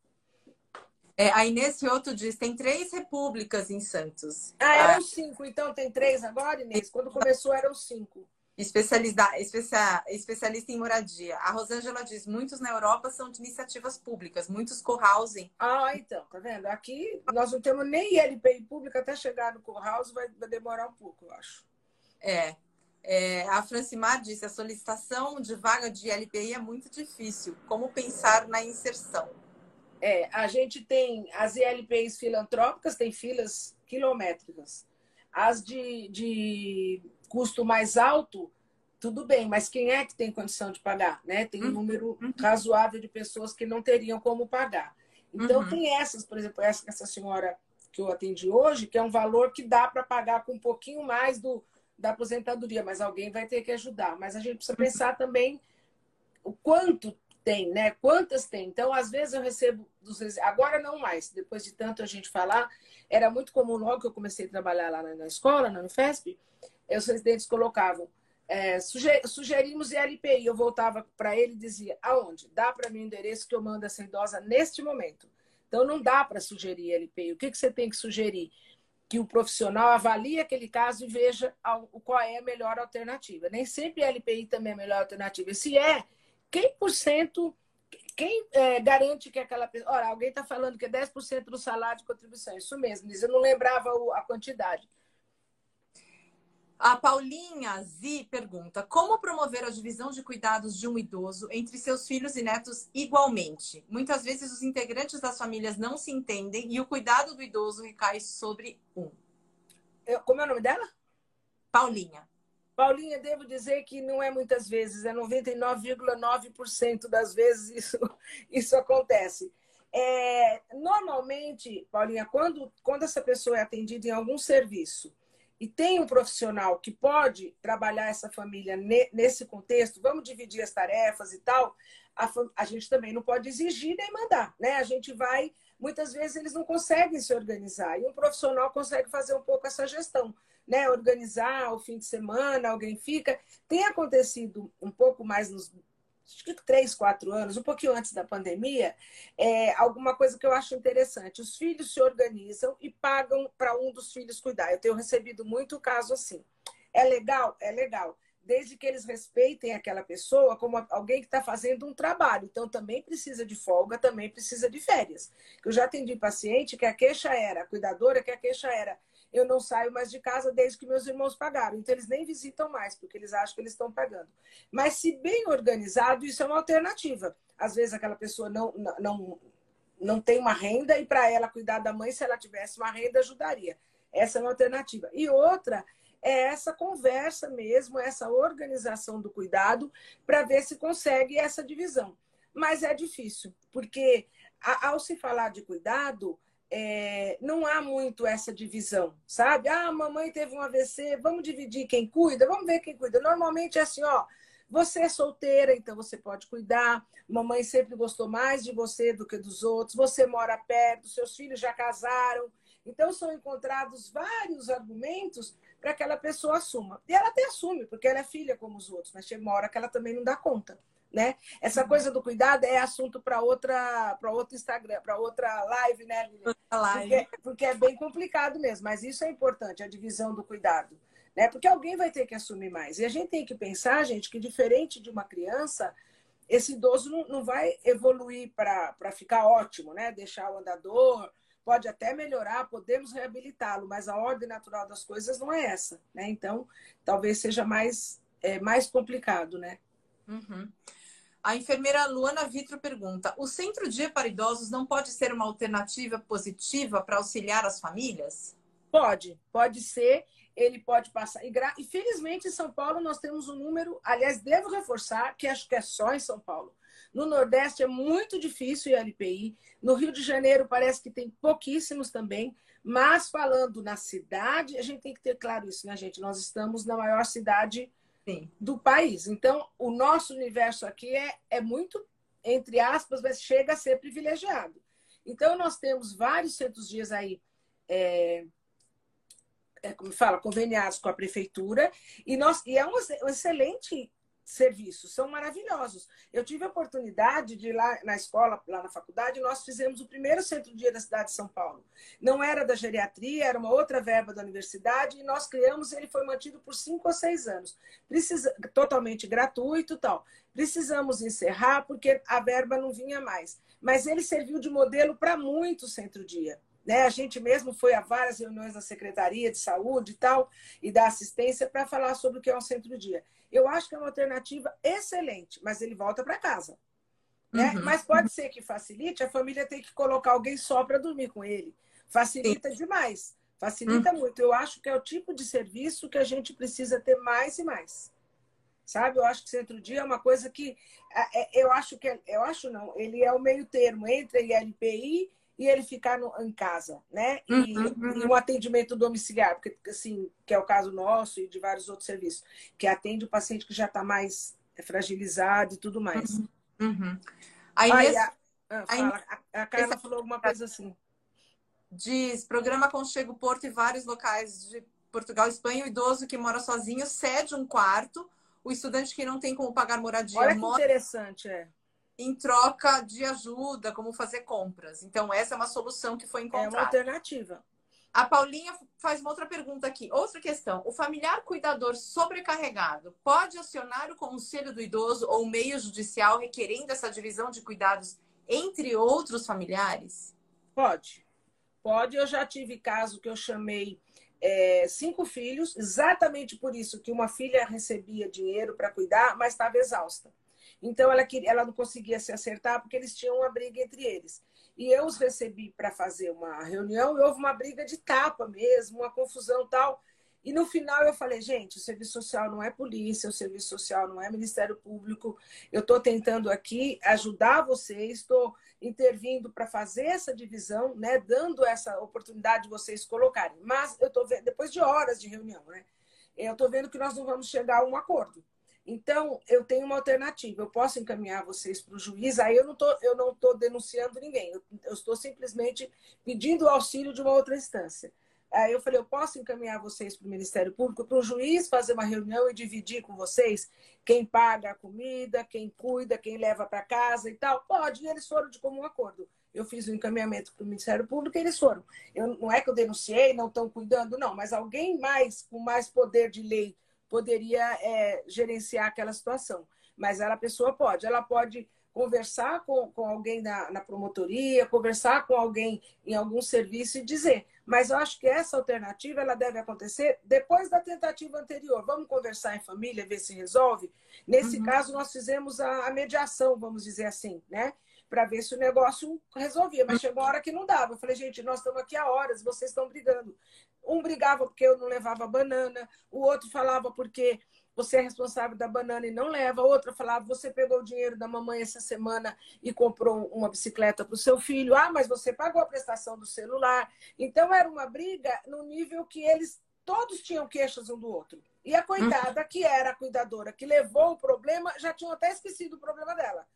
É, a Inês Fioto diz: tem três repúblicas em Santos. Ah, eram ah. cinco, então tem três agora, Inês? Quando começou eram cinco. Especialista, especia, especialista em moradia. A Rosângela diz: muitos na Europa são de iniciativas públicas, muitos co-housing. Ah, então, tá vendo? Aqui nós não temos nem ILPI pública até chegar no co-house, vai, vai demorar um pouco, eu acho. É. é. A Francimar disse: a solicitação de vaga de ILPI é muito difícil. Como pensar na inserção? É, a gente tem as ILPIs filantrópicas, tem filas quilométricas. As de, de custo mais alto, tudo bem, mas quem é que tem condição de pagar? Né? Tem um uhum. número uhum. razoável de pessoas que não teriam como pagar. Então, uhum. tem essas, por exemplo, essa, essa senhora que eu atendi hoje, que é um valor que dá para pagar com um pouquinho mais do, da aposentadoria, mas alguém vai ter que ajudar. Mas a gente precisa pensar também o quanto tem, né? Quantas tem? Então, às vezes eu recebo agora não mais, depois de tanto a gente falar, era muito comum logo que eu comecei a trabalhar lá na, escola, na Unifesp, os residentes colocavam é, sugerimos ILPI. Eu voltava para ele e dizia: aonde? Dá para mim o endereço que eu mando essa idosa neste momento. Então, não dá para sugerir ILPI. O que, que você tem que sugerir? Que o profissional avalie aquele caso e veja qual é a melhor alternativa. Nem sempre ILPI também é a melhor alternativa. Se é, quem por cento. Quem é, garante que aquela pessoa. Ora, alguém está falando que é 10% do salário de contribuição. Isso mesmo, eu não lembrava a quantidade. A Paulinha Z pergunta: como promover a divisão de cuidados de um idoso entre seus filhos e netos igualmente? Muitas vezes os integrantes das famílias não se entendem e o cuidado do idoso recai sobre um. Eu, como é o nome dela? Paulinha. Paulinha, devo dizer que não é muitas vezes, é 99,9% das vezes isso, isso acontece. É, normalmente, Paulinha, quando, quando essa pessoa é atendida em algum serviço e tem um profissional que pode trabalhar essa família nesse contexto, vamos dividir as tarefas e tal, a, a, gente também não pode exigir nem mandar, né? A gente vai, muitas vezes eles não conseguem se organizar e um profissional consegue fazer um pouco essa gestão, né? Organizar o fim de semana, alguém fica. Tem acontecido um pouco mais nos três, quatro anos, um pouquinho antes da pandemia, é, alguma coisa que eu acho interessante. Os filhos se organizam e pagam para um dos filhos cuidar. Eu tenho recebido muito caso assim. É legal? É legal. Desde que eles respeitem aquela pessoa como alguém que está fazendo um trabalho. Então, também precisa de folga, também precisa de férias. Eu já atendi paciente que a queixa era, a cuidadora que a queixa era, eu não saio mais de casa desde que meus irmãos pagaram. Então, eles nem visitam mais, porque eles acham que eles estão pagando. Mas, se bem organizado, isso é uma alternativa. Às vezes, aquela pessoa não, não, não tem uma renda e, para ela cuidar da mãe, se ela tivesse uma renda, ajudaria. Essa é uma alternativa. E outra é essa conversa mesmo, essa organização do cuidado, para ver se consegue essa divisão. Mas é difícil, porque ao se falar de cuidado, é, não há muito essa divisão, sabe? Ah, mamãe teve um AVC, vamos dividir quem cuida, vamos ver quem cuida. Normalmente é assim, ó. Você é solteira, então você pode cuidar. Mamãe sempre gostou mais de você do que dos outros. Você mora perto, seus filhos já casaram. Então são encontrados vários argumentos para que aquela pessoa assuma. E ela até assume, porque ela é filha como os outros, mas chega uma hora que ela também não dá conta né? Essa uhum. coisa do cuidado é assunto para outra, para outro Instagram, para outra live, né, live. Porque, porque, é bem complicado mesmo, mas isso é importante, a divisão do cuidado, né? Porque alguém vai ter que assumir mais. E a gente tem que pensar, gente, que diferente de uma criança, esse idoso não, não vai evoluir para ficar ótimo, né? Deixar o andador, pode até melhorar, podemos reabilitá-lo, mas a ordem natural das coisas não é essa, né? Então, talvez seja mais, é, mais complicado, né? Uhum. A enfermeira Luana Vitro pergunta: o centro-dia para idosos não pode ser uma alternativa positiva para auxiliar as famílias? Pode, pode ser. ele pode passar. E, e felizmente em São Paulo nós temos um número, aliás, devo reforçar que acho que é só em São Paulo. No Nordeste é muito difícil o LPI. No Rio de Janeiro parece que tem pouquíssimos também. Mas falando na cidade, a gente tem que ter claro isso, né, gente? Nós estamos na maior cidade Sim. do país. Então, o nosso universo aqui é, é muito, entre aspas, mas chega a ser privilegiado. Então, nós temos vários centros dias aí é, é, como fala, conveniados com a prefeitura, e, nós, e é um, um excelente serviço, são maravilhosos. Eu tive a oportunidade de ir lá na escola, lá na faculdade, nós fizemos o primeiro centro-dia da cidade de São Paulo. Não era da geriatria, era uma outra verba da universidade, e nós criamos, ele foi mantido por cinco ou seis anos, Precisa, totalmente gratuito tal. Precisamos encerrar porque a verba não vinha mais. Mas ele serviu de modelo para muito centro-dia. Né? A gente mesmo foi a várias reuniões da Secretaria de Saúde e tal, e da assistência, para falar sobre o que é um centro-dia. Eu acho que é uma alternativa excelente, mas ele volta para casa. Né? Uhum. Mas pode ser que facilite, a família tem que colocar alguém só para dormir com ele. Facilita Sim. demais. Facilita uhum. muito. Eu acho que é o tipo de serviço que a gente precisa ter mais e mais. Sabe? Eu acho que centro-dia é uma coisa que é, é, eu acho que é, eu acho não, ele é o meio termo entre a ILPI e ele ficar no, em casa, né? E, uhum, uhum. e, um atendimento domiciliar, porque assim, que é o caso nosso e de vários outros serviços, que atende o paciente que já está mais fragilizado e tudo mais. Uhum. uhum. Aí, Aí a, ah, fala, a, a Carla falou alguma coisa assim. Diz, programa Conchego Porto e vários locais de Portugal Espanha, o idoso que mora sozinho cede um quarto, o estudante que não tem como pagar moradia... Olha que mora... interessante, é em troca de ajuda, como fazer compras. Então, essa é uma solução que foi encontrada. É uma alternativa. A Paulinha faz uma outra pergunta aqui. Outra questão: o familiar cuidador sobrecarregado pode acionar o conselho do idoso ou o meio judicial requerendo essa divisão de cuidados entre outros familiares? Pode. Pode. Eu já tive caso que eu chamei é, cinco filhos, exatamente por isso que uma filha recebia dinheiro para cuidar, mas estava exausta. Então ela, queria, ela não conseguia se acertar porque eles tinham uma briga entre eles. E eu os recebi para fazer uma reunião e houve uma briga de tapa mesmo, uma confusão tal. E no final eu falei, gente, o serviço social não é polícia, o serviço social não é Ministério Público. Eu estou tentando aqui ajudar vocês, estou intervindo para fazer essa divisão, né, dando essa oportunidade de vocês colocarem. Mas eu estou vendo, depois de horas de reunião, né, eu estou vendo que nós não vamos chegar a um acordo. Então, eu tenho uma alternativa. Eu posso encaminhar vocês para o juiz. Aí eu não tô, eu não estou denunciando ninguém. Eu, eu, estou simplesmente pedindo o auxílio de uma outra instância. Aí eu falei, eu posso encaminhar vocês para o Ministério Público, para o juiz fazer uma reunião e dividir com vocês quem paga a comida, quem cuida, quem leva para casa e tal. Pode. E eles foram de comum acordo. Eu fiz o um encaminhamento para o Ministério Público e eles foram. Eu, não é que eu denunciei, não estão cuidando, não. Mas alguém mais, com mais poder de lei poderia é, gerenciar aquela situação. Mas ela, a pessoa pode. Ela pode conversar com, com alguém na, na promotoria, conversar com alguém em algum serviço e dizer. Mas eu acho que essa alternativa ela deve acontecer depois da tentativa anterior. Vamos conversar em família, ver se resolve. Nesse uhum. caso, nós fizemos a, a, mediação, vamos dizer assim, né? Para ver se o negócio resolvia. Mas chegou a hora que não dava. Eu falei, gente, nós estamos aqui há horas, vocês estão brigando. Um brigava porque eu não levava banana, o outro falava porque você é responsável da banana e não leva, outra falava você pegou o dinheiro da mamãe essa semana e comprou uma bicicleta para o seu filho, ah, mas você pagou a prestação do celular. Então era uma briga no nível que eles todos tinham queixas um do outro. E a coitada, que era a cuidadora, que levou o problema, já tinham até esquecido o problema dela.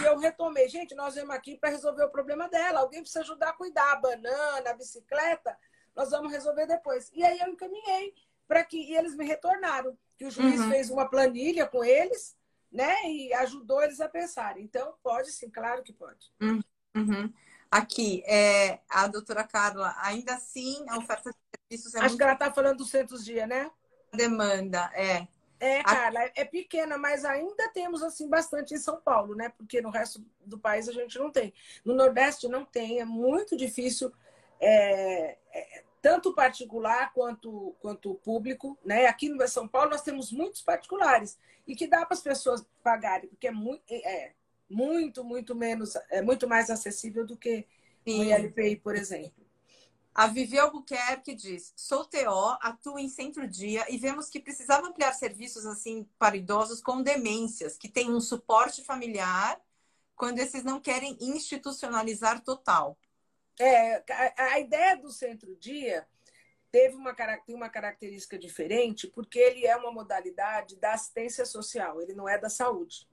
E eu retomei, gente, nós viemos aqui para resolver o problema dela. Alguém precisa ajudar a cuidar a banana, a bicicleta nós vamos resolver depois. E aí eu encaminhei para que e eles me retornaram, que o juiz uhum. fez uma planilha com eles, né, e ajudou eles a pensar. Então, pode sim, claro que pode. Uhum. uhum. Aqui, é, a doutora Carla, ainda assim, a oferta de serviços é Acho muito... que ela está falando dos centros dia, né? Demanda, é. É, Carla, é pequena, mas ainda temos assim bastante em São Paulo, né? Porque no resto do país a gente não tem. No Nordeste não tem, é muito difícil é, é, tanto particular quanto, quanto público. Né? Aqui no São Paulo nós temos muitos particulares e que dá para as pessoas pagarem, porque é muito, é, muito, muito menos, é muito mais acessível do que Sim. o ILPI, por exemplo. A Vivi Albuquerque diz: sou TO, atuo em centro-dia e vemos que precisava ampliar serviços assim para idosos com demências, que têm um suporte familiar, quando esses não querem institucionalizar total. É, a, a ideia do centro-dia teve uma, tem uma característica diferente, porque ele é uma modalidade da assistência social, ele não é da saúde.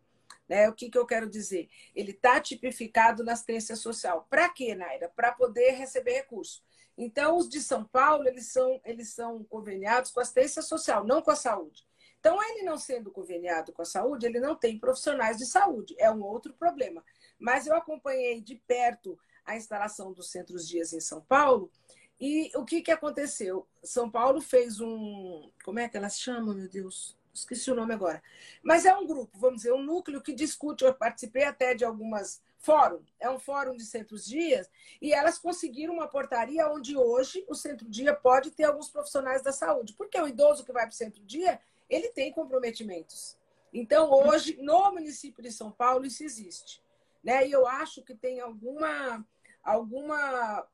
Né? O que, que eu quero dizer? Ele está tipificado na assistência social. Para quê, Naira? Para poder receber recurso. Então, os de São Paulo, eles são, eles são conveniados com a assistência social, não com a saúde. Então, ele não sendo conveniado com a saúde, ele não tem profissionais de saúde. É um outro problema. Mas eu acompanhei de perto a instalação dos centros dias em São Paulo. E o que, que aconteceu? São Paulo fez um. Como é que ela se chama, meu Deus? Esqueci o nome agora. Mas é um grupo, vamos dizer, um núcleo que discute. Eu participei até de algumas fórum, é um fórum de centros dias, e elas conseguiram uma portaria onde hoje o centro-dia pode ter alguns profissionais da saúde, porque o idoso que vai para o centro-dia, ele tem comprometimentos. Então, hoje, no município de São Paulo, isso existe. Né? E eu acho que tem alguma, alguma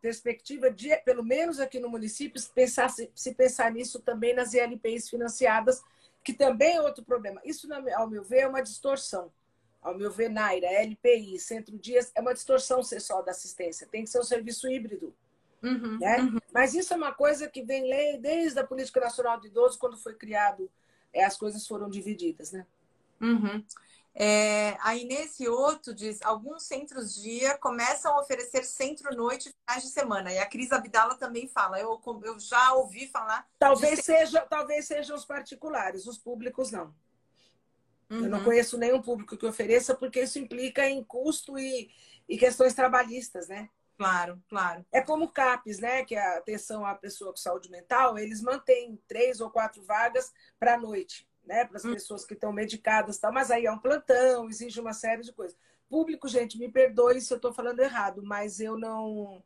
perspectiva de, pelo menos aqui no município, se pensar, se, se pensar nisso também nas ILPs financiadas, que também é outro problema. Isso, ao meu ver, é uma distorção ao meu ver, Naira, LPI, Centro Dias, é uma distorção ser só da assistência. Tem que ser um serviço híbrido. Uhum, né? Uhum. Mas isso é uma coisa que vem desde a Política Nacional do Idoso, quando foi criado, é, as coisas foram divididas, né? Uhum. É, aí nesse outro diz, alguns centros-dia começam a oferecer centro-noite finais de semana. E a Cris Abdala também fala, eu, eu já ouvi falar. Talvez, de... seja, talvez sejam os particulares, os públicos não. Uhum. Eu não uhum. conheço nenhum público que ofereça, porque isso implica em custo e, e questões trabalhistas, né? Claro, claro. É como o CAPES, né? Que é a atenção à pessoa com saúde mental, eles mantêm três ou quatro vagas para a noite, né? Para as uhum. pessoas que estão medicadas tal, mas aí é um plantão, exige uma série de coisas. Público, gente, me perdoe se eu estou falando errado, mas eu não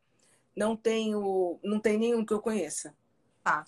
não tenho, não tem nenhum que eu conheça. Tá.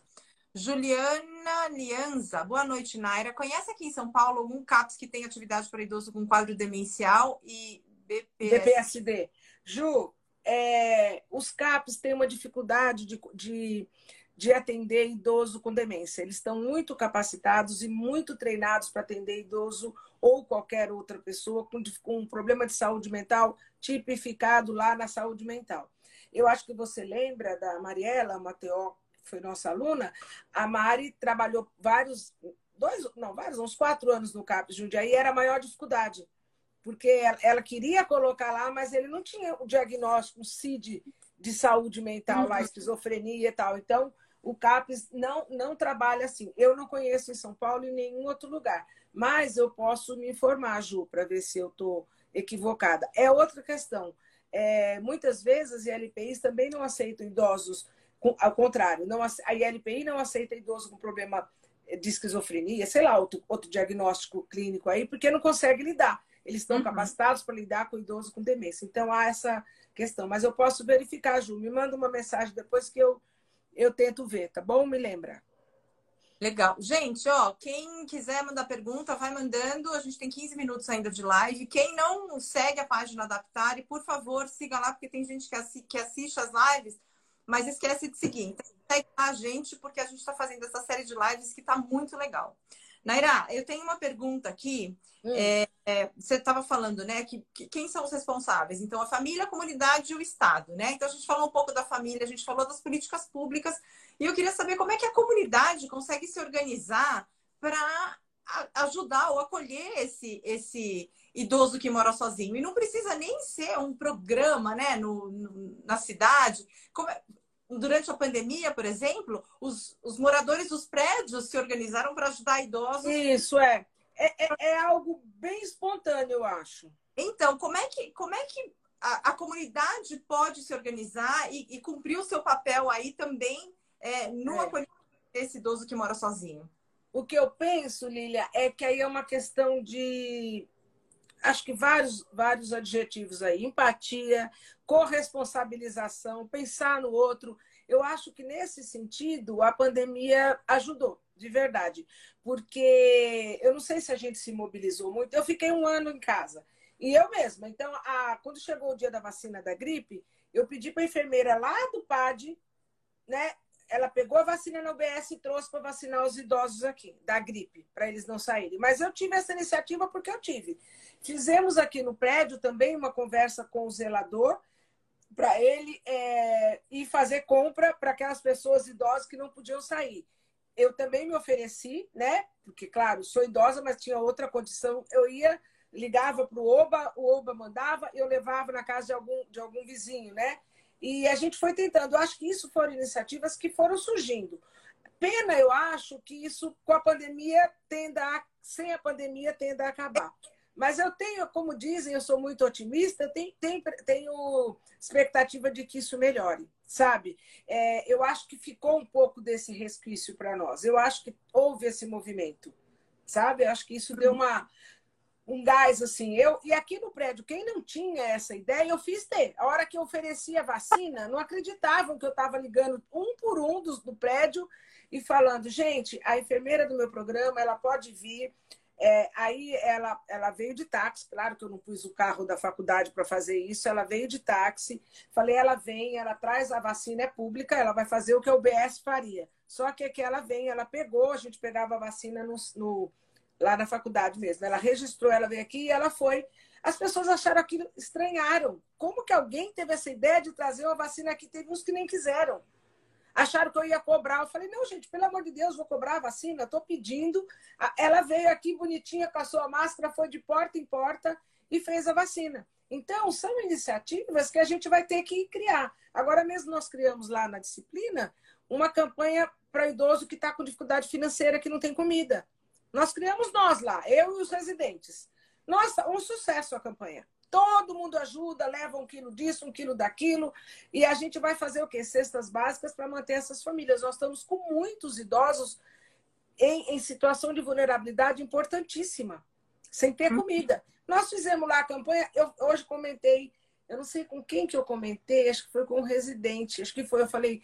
Juliana Lianza, boa noite, Naira. Conhece aqui em São Paulo algum CAPS que tem atividade para idoso com quadro demencial e BPS... BPSD? Ju, é, os CAPs têm uma dificuldade de, de, de, atender idoso com demência. Eles estão muito capacitados e muito treinados para atender idoso ou qualquer outra pessoa com, com um problema de saúde mental tipificado lá na saúde mental. Eu acho que você lembra da Mariela Mateó foi nossa aluna, a Mari trabalhou vários, dois, não, vários, uns quatro anos no CAPES Jundiaí, era a maior dificuldade. Porque ela, ela, queria colocar lá, mas ele não tinha o diagnóstico, o CID de saúde mental uhum. lá, esquizofrenia e tal. Então, o CAPES não, não trabalha assim. Eu não conheço em São Paulo em nenhum outro lugar. Mas eu posso me informar, Ju, para ver se eu estou equivocada. É outra questão. É, muitas vezes as ILPIs também não aceitam idosos ao contrário, não, a ILPI não aceita idoso com problema de esquizofrenia, sei lá, outro, outro diagnóstico clínico aí, porque não consegue lidar. Eles estão uhum. capacitados para lidar com idoso com demência. Então há essa questão. Mas eu posso verificar, Ju. Me manda uma mensagem depois que eu, eu tento ver, tá bom? Me lembra. Legal. Gente, ó, quem quiser mandar pergunta, vai mandando. A gente tem 15 minutos ainda de live. Quem não segue a página da Aptari, por favor, siga lá, porque tem gente que, assi que assiste as lives mas esquece de seguir. Então, segue a gente, porque a gente está fazendo essa série de lives que está muito legal. Naira, eu tenho uma pergunta aqui. Hum. É, é, você estava falando, né, que, que, quem são os responsáveis? Então, a família, a comunidade e o Estado, né? Então, a gente falou um pouco da família, a gente falou das políticas públicas, e eu queria saber como é que a comunidade consegue se organizar para ajudar ou acolher esse, esse idoso que mora sozinho. E não precisa nem ser um programa né, no, no na cidade. Como, é, durante a pandemia, por exemplo, os, os moradores dos prédios se organizaram para ajudar idosos. Isso é. É, é, é, algo bem espontâneo, eu acho. Então, como é que, como é que a, a comunidade pode se organizar e, e, cumprir o seu papel aí também é, no é. acolhimento desse idoso que mora sozinho? O que eu penso, Lília, é que aí é uma questão de acho que vários, vários adjetivos aí: empatia, corresponsabilização, pensar no outro. Eu acho que nesse sentido a pandemia ajudou, de verdade, porque eu não sei se a gente se mobilizou muito. Eu fiquei um ano em casa e eu mesma. Então, a, quando chegou o dia da vacina da gripe, Eu pedi para a enfermeira lá do PAD, né? Ela pegou a vacina na UBS e trouxe para vacinar os idosos aqui, da gripe, para eles não saírem. Mas eu tive essa iniciativa porque eu tive. Fizemos aqui no prédio também uma conversa com o zelador para ele é, ir fazer compra para aquelas pessoas idosas que não podiam sair. Eu também me ofereci, né? Porque, claro, sou idosa, mas tinha outra condição. Eu ia, ligava para o Oba, o Oba mandava, eu levava na casa de algum, de algum vizinho, né? E a gente foi tentando. Eu acho que isso foram iniciativas que foram surgindo. Pena, eu acho, que isso com a pandemia tenda a, sem a pandemia tenda a acabar. Mas eu tenho, como dizem, eu sou muito otimista, tenho, tenho, tenho expectativa de que isso melhore, sabe? É, eu acho que ficou um pouco desse resquício para nós. Eu acho que houve esse movimento, sabe? Eu acho que isso deu uma, um gás assim. Eu E aqui no prédio, quem não tinha essa ideia, eu fiz ter. A hora que eu oferecia a vacina, não acreditavam que eu estava ligando um por um dos, do prédio e falando, gente, a enfermeira do meu programa, ela pode vir é, aí ela, ela veio de táxi, claro que eu não pus o carro da faculdade para fazer isso, ela veio de táxi. Falei, ela vem, ela traz a vacina, é pública, ela vai fazer o que o BS faria. Só que aqui ela vem, ela pegou, a gente pegava a vacina no, no, lá na faculdade mesmo. Ela registrou, ela veio aqui e ela foi. As pessoas acharam aquilo, estranharam. Como que alguém teve essa ideia de trazer uma vacina aqui? Teve uns que nem quiseram acharam que eu ia cobrar. Eu falei, não, gente, pelo amor de Deus, vou cobrar a vacina, estou pedindo. Ela veio aqui bonitinha com a máscara, foi de porta em porta e fez a vacina. Então, são iniciativas que a gente vai ter que criar. Agora mesmo nós criamos lá na disciplina uma campanha para idoso que está com dificuldade financeira, que não tem comida. Nós criamos nós lá, eu e os residentes. Nossa, um sucesso a campanha. Todo mundo ajuda, leva um quilo disso, um quilo daquilo. E a gente vai fazer o quê? Cestas básicas para manter essas famílias. Nós estamos com muitos idosos em, em situação de vulnerabilidade importantíssima, sem ter uhum. comida. Nós fizemos lá a campanha, eu hoje comentei, eu não sei com quem que eu comentei, acho que foi com um residente, acho que foi, eu falei,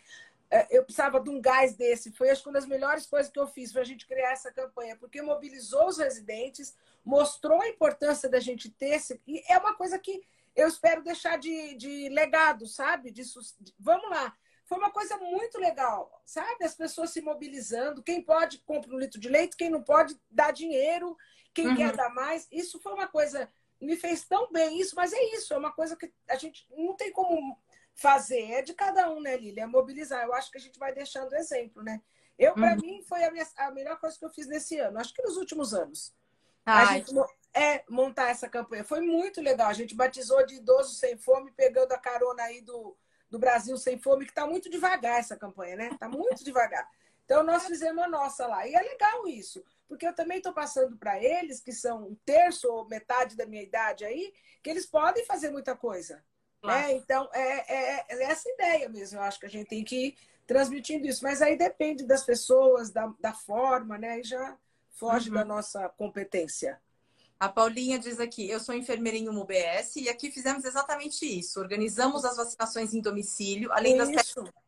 eu precisava de um gás desse. Foi acho que uma das melhores coisas que eu fiz para a gente criar essa campanha, porque mobilizou os residentes, mostrou a importância da gente ter esse. E é uma coisa que eu espero deixar de, de legado, sabe? De, vamos lá. Foi uma coisa muito legal, sabe? As pessoas se mobilizando. Quem pode compra um litro de leite, quem não pode dá dinheiro, quem uhum. quer dar mais. Isso foi uma coisa me fez tão bem isso, mas é isso, é uma coisa que a gente não tem como fazer. É de cada um, né, Lília? É mobilizar. Eu acho que a gente vai deixando exemplo, né? Eu, para uhum. mim, foi a, minha, a, melhor coisa que eu fiz nesse ano. Acho que nos últimos anos. Ai. A gente é montar essa campanha. Foi muito legal. A gente batizou de idoso sem fome, pegando a carona aí do, do Brasil sem fome, que está muito devagar essa campanha, né? Está muito devagar. Então, nós fizemos a nossa lá. E é legal isso, porque eu também estou passando para eles, que são um terço ou metade da minha idade aí, que eles podem fazer muita coisa. Claro. É, então, é, é, é, essa ideia mesmo. Eu acho que a gente tem que ir transmitindo isso. Mas aí depende das pessoas, da, da forma, né? Aí já foge uhum. da nossa competência. A Paulinha diz aqui: eu sou enfermeira em uma UBS e aqui fizemos exatamente isso. Organizamos as vacinações em domicílio, além isso. das técnicas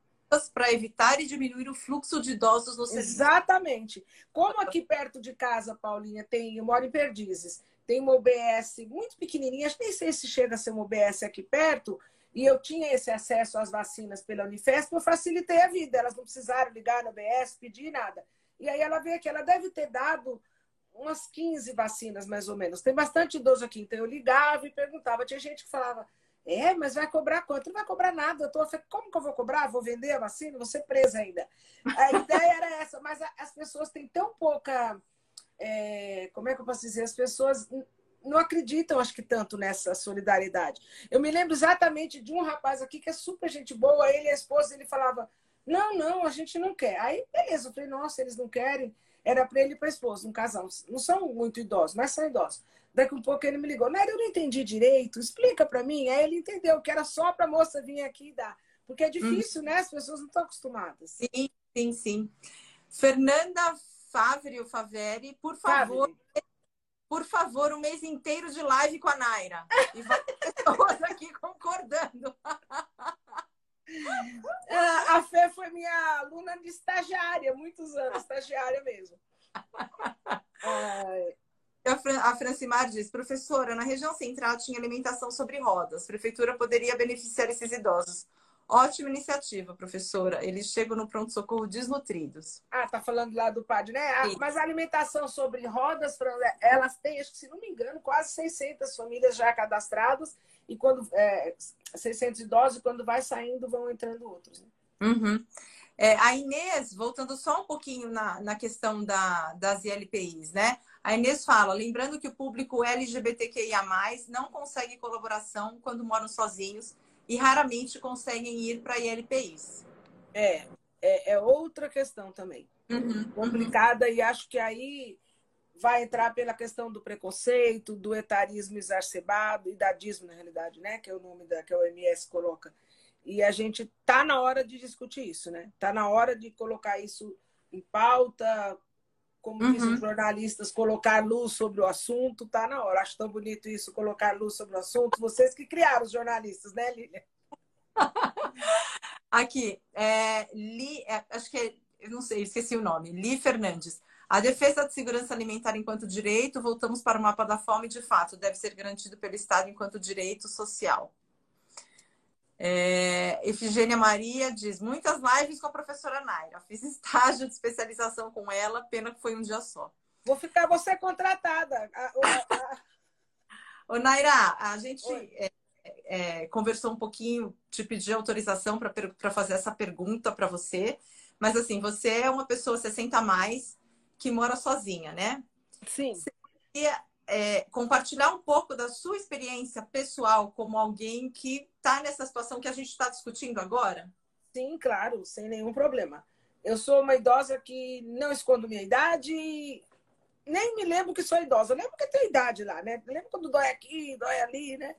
para evitar e diminuir o fluxo de idosos no serviço. Exatamente. Como aqui perto de casa, Paulinha, tem, eu moro em Perdizes, tem uma OBS muito pequenininha, nem sei se chega a ser uma OBS aqui perto, e eu tinha esse acesso às vacinas pela Unifesp, eu facilitei a vida, elas não precisaram ligar na OBS, pedir nada. E aí ela veio aqui, ela deve ter dado umas 15 vacinas, mais ou menos. Tem bastante idoso aqui, então eu ligava e perguntava. Tinha gente que falava, é, mas vai cobrar quanto? Não vai cobrar nada. Eu tô, como que eu vou cobrar? Vou vender a vacina? Vou ser presa ainda. A ideia era essa, mas as pessoas têm tão pouca é, como é que eu posso dizer? As pessoas não acreditam, acho que, tanto nessa solidariedade. Eu me lembro exatamente de um rapaz aqui que é super gente boa, ele e a esposa, ele falava: Não, não, a gente não quer. Aí, beleza, eu falei: Nossa, eles não querem. Era para ele e para a esposa, um casal. Não são muito idosos, mas são idosos. Daqui um pouco ele me ligou: Naira, eu não entendi direito, explica para mim. Aí ele entendeu que era só para a moça vir aqui e dar. Porque é difícil, hum. né? As pessoas não estão acostumadas. Sim, sim, sim. Fernanda Favre, o Faveri, por favor, Favre. por favor, um mês inteiro de live com a Naira. E várias pessoas aqui concordando. Ah, a Fê foi minha aluna de estagiária, muitos anos, estagiária mesmo. A Fran, a Francimar diz, professora, na região central tinha alimentação sobre rodas. A prefeitura poderia beneficiar esses idosos. Ótima iniciativa, professora. Eles chegam no pronto-socorro desnutridos. Ah, tá falando lá do PAD, né? Ah, mas a alimentação sobre rodas, elas têm, acho que se não me engano, quase 600 famílias já cadastradas. E quando é, 600 idosos, quando vai saindo, vão entrando outros. Né? Uhum. É, a Inês, voltando só um pouquinho na, na questão da, das ILPIs, né? A Inês fala, lembrando que o público LGBTQIA+, não consegue colaboração quando moram sozinhos e raramente conseguem ir para ILPIs. É, é, é, outra questão também. Uhum, complicada uhum. e acho que aí vai entrar pela questão do preconceito, do etarismo exacerbado, idadismo, na realidade, né? Que é o nome da, que a OMS coloca. E a gente tá na hora de discutir isso, né? Tá na hora de colocar isso em pauta, como uhum. dizem os jornalistas, colocar luz sobre o assunto, tá na hora. Acho tão bonito isso, colocar luz sobre o assunto. Vocês que criaram os jornalistas, né, Lília? Aqui, é, Li, é, acho que é, eu não sei, esqueci o nome, Li Fernandes. A defesa da segurança alimentar enquanto direito, voltamos para o mapa da fome, de fato, deve ser garantido pelo Estado enquanto direito social. É, Efigênia Maria diz: muitas lives com a professora Naira. Fiz estágio de especialização com ela, pena que foi um dia só. Vou ficar você contratada. Ô, Naira, a gente é, é, conversou um pouquinho, te pedi autorização para fazer essa pergunta para você. Mas assim, você é uma pessoa 60 a mais que mora sozinha, né? Sim. Você é, compartilhar um pouco da sua experiência pessoal como alguém que está nessa situação que a gente está discutindo agora? Sim, claro, sem nenhum problema. Eu sou uma idosa que não escondo minha idade, nem me lembro que sou idosa. Lembro que tenho idade lá, né? Lembro quando dói aqui, dói ali, né?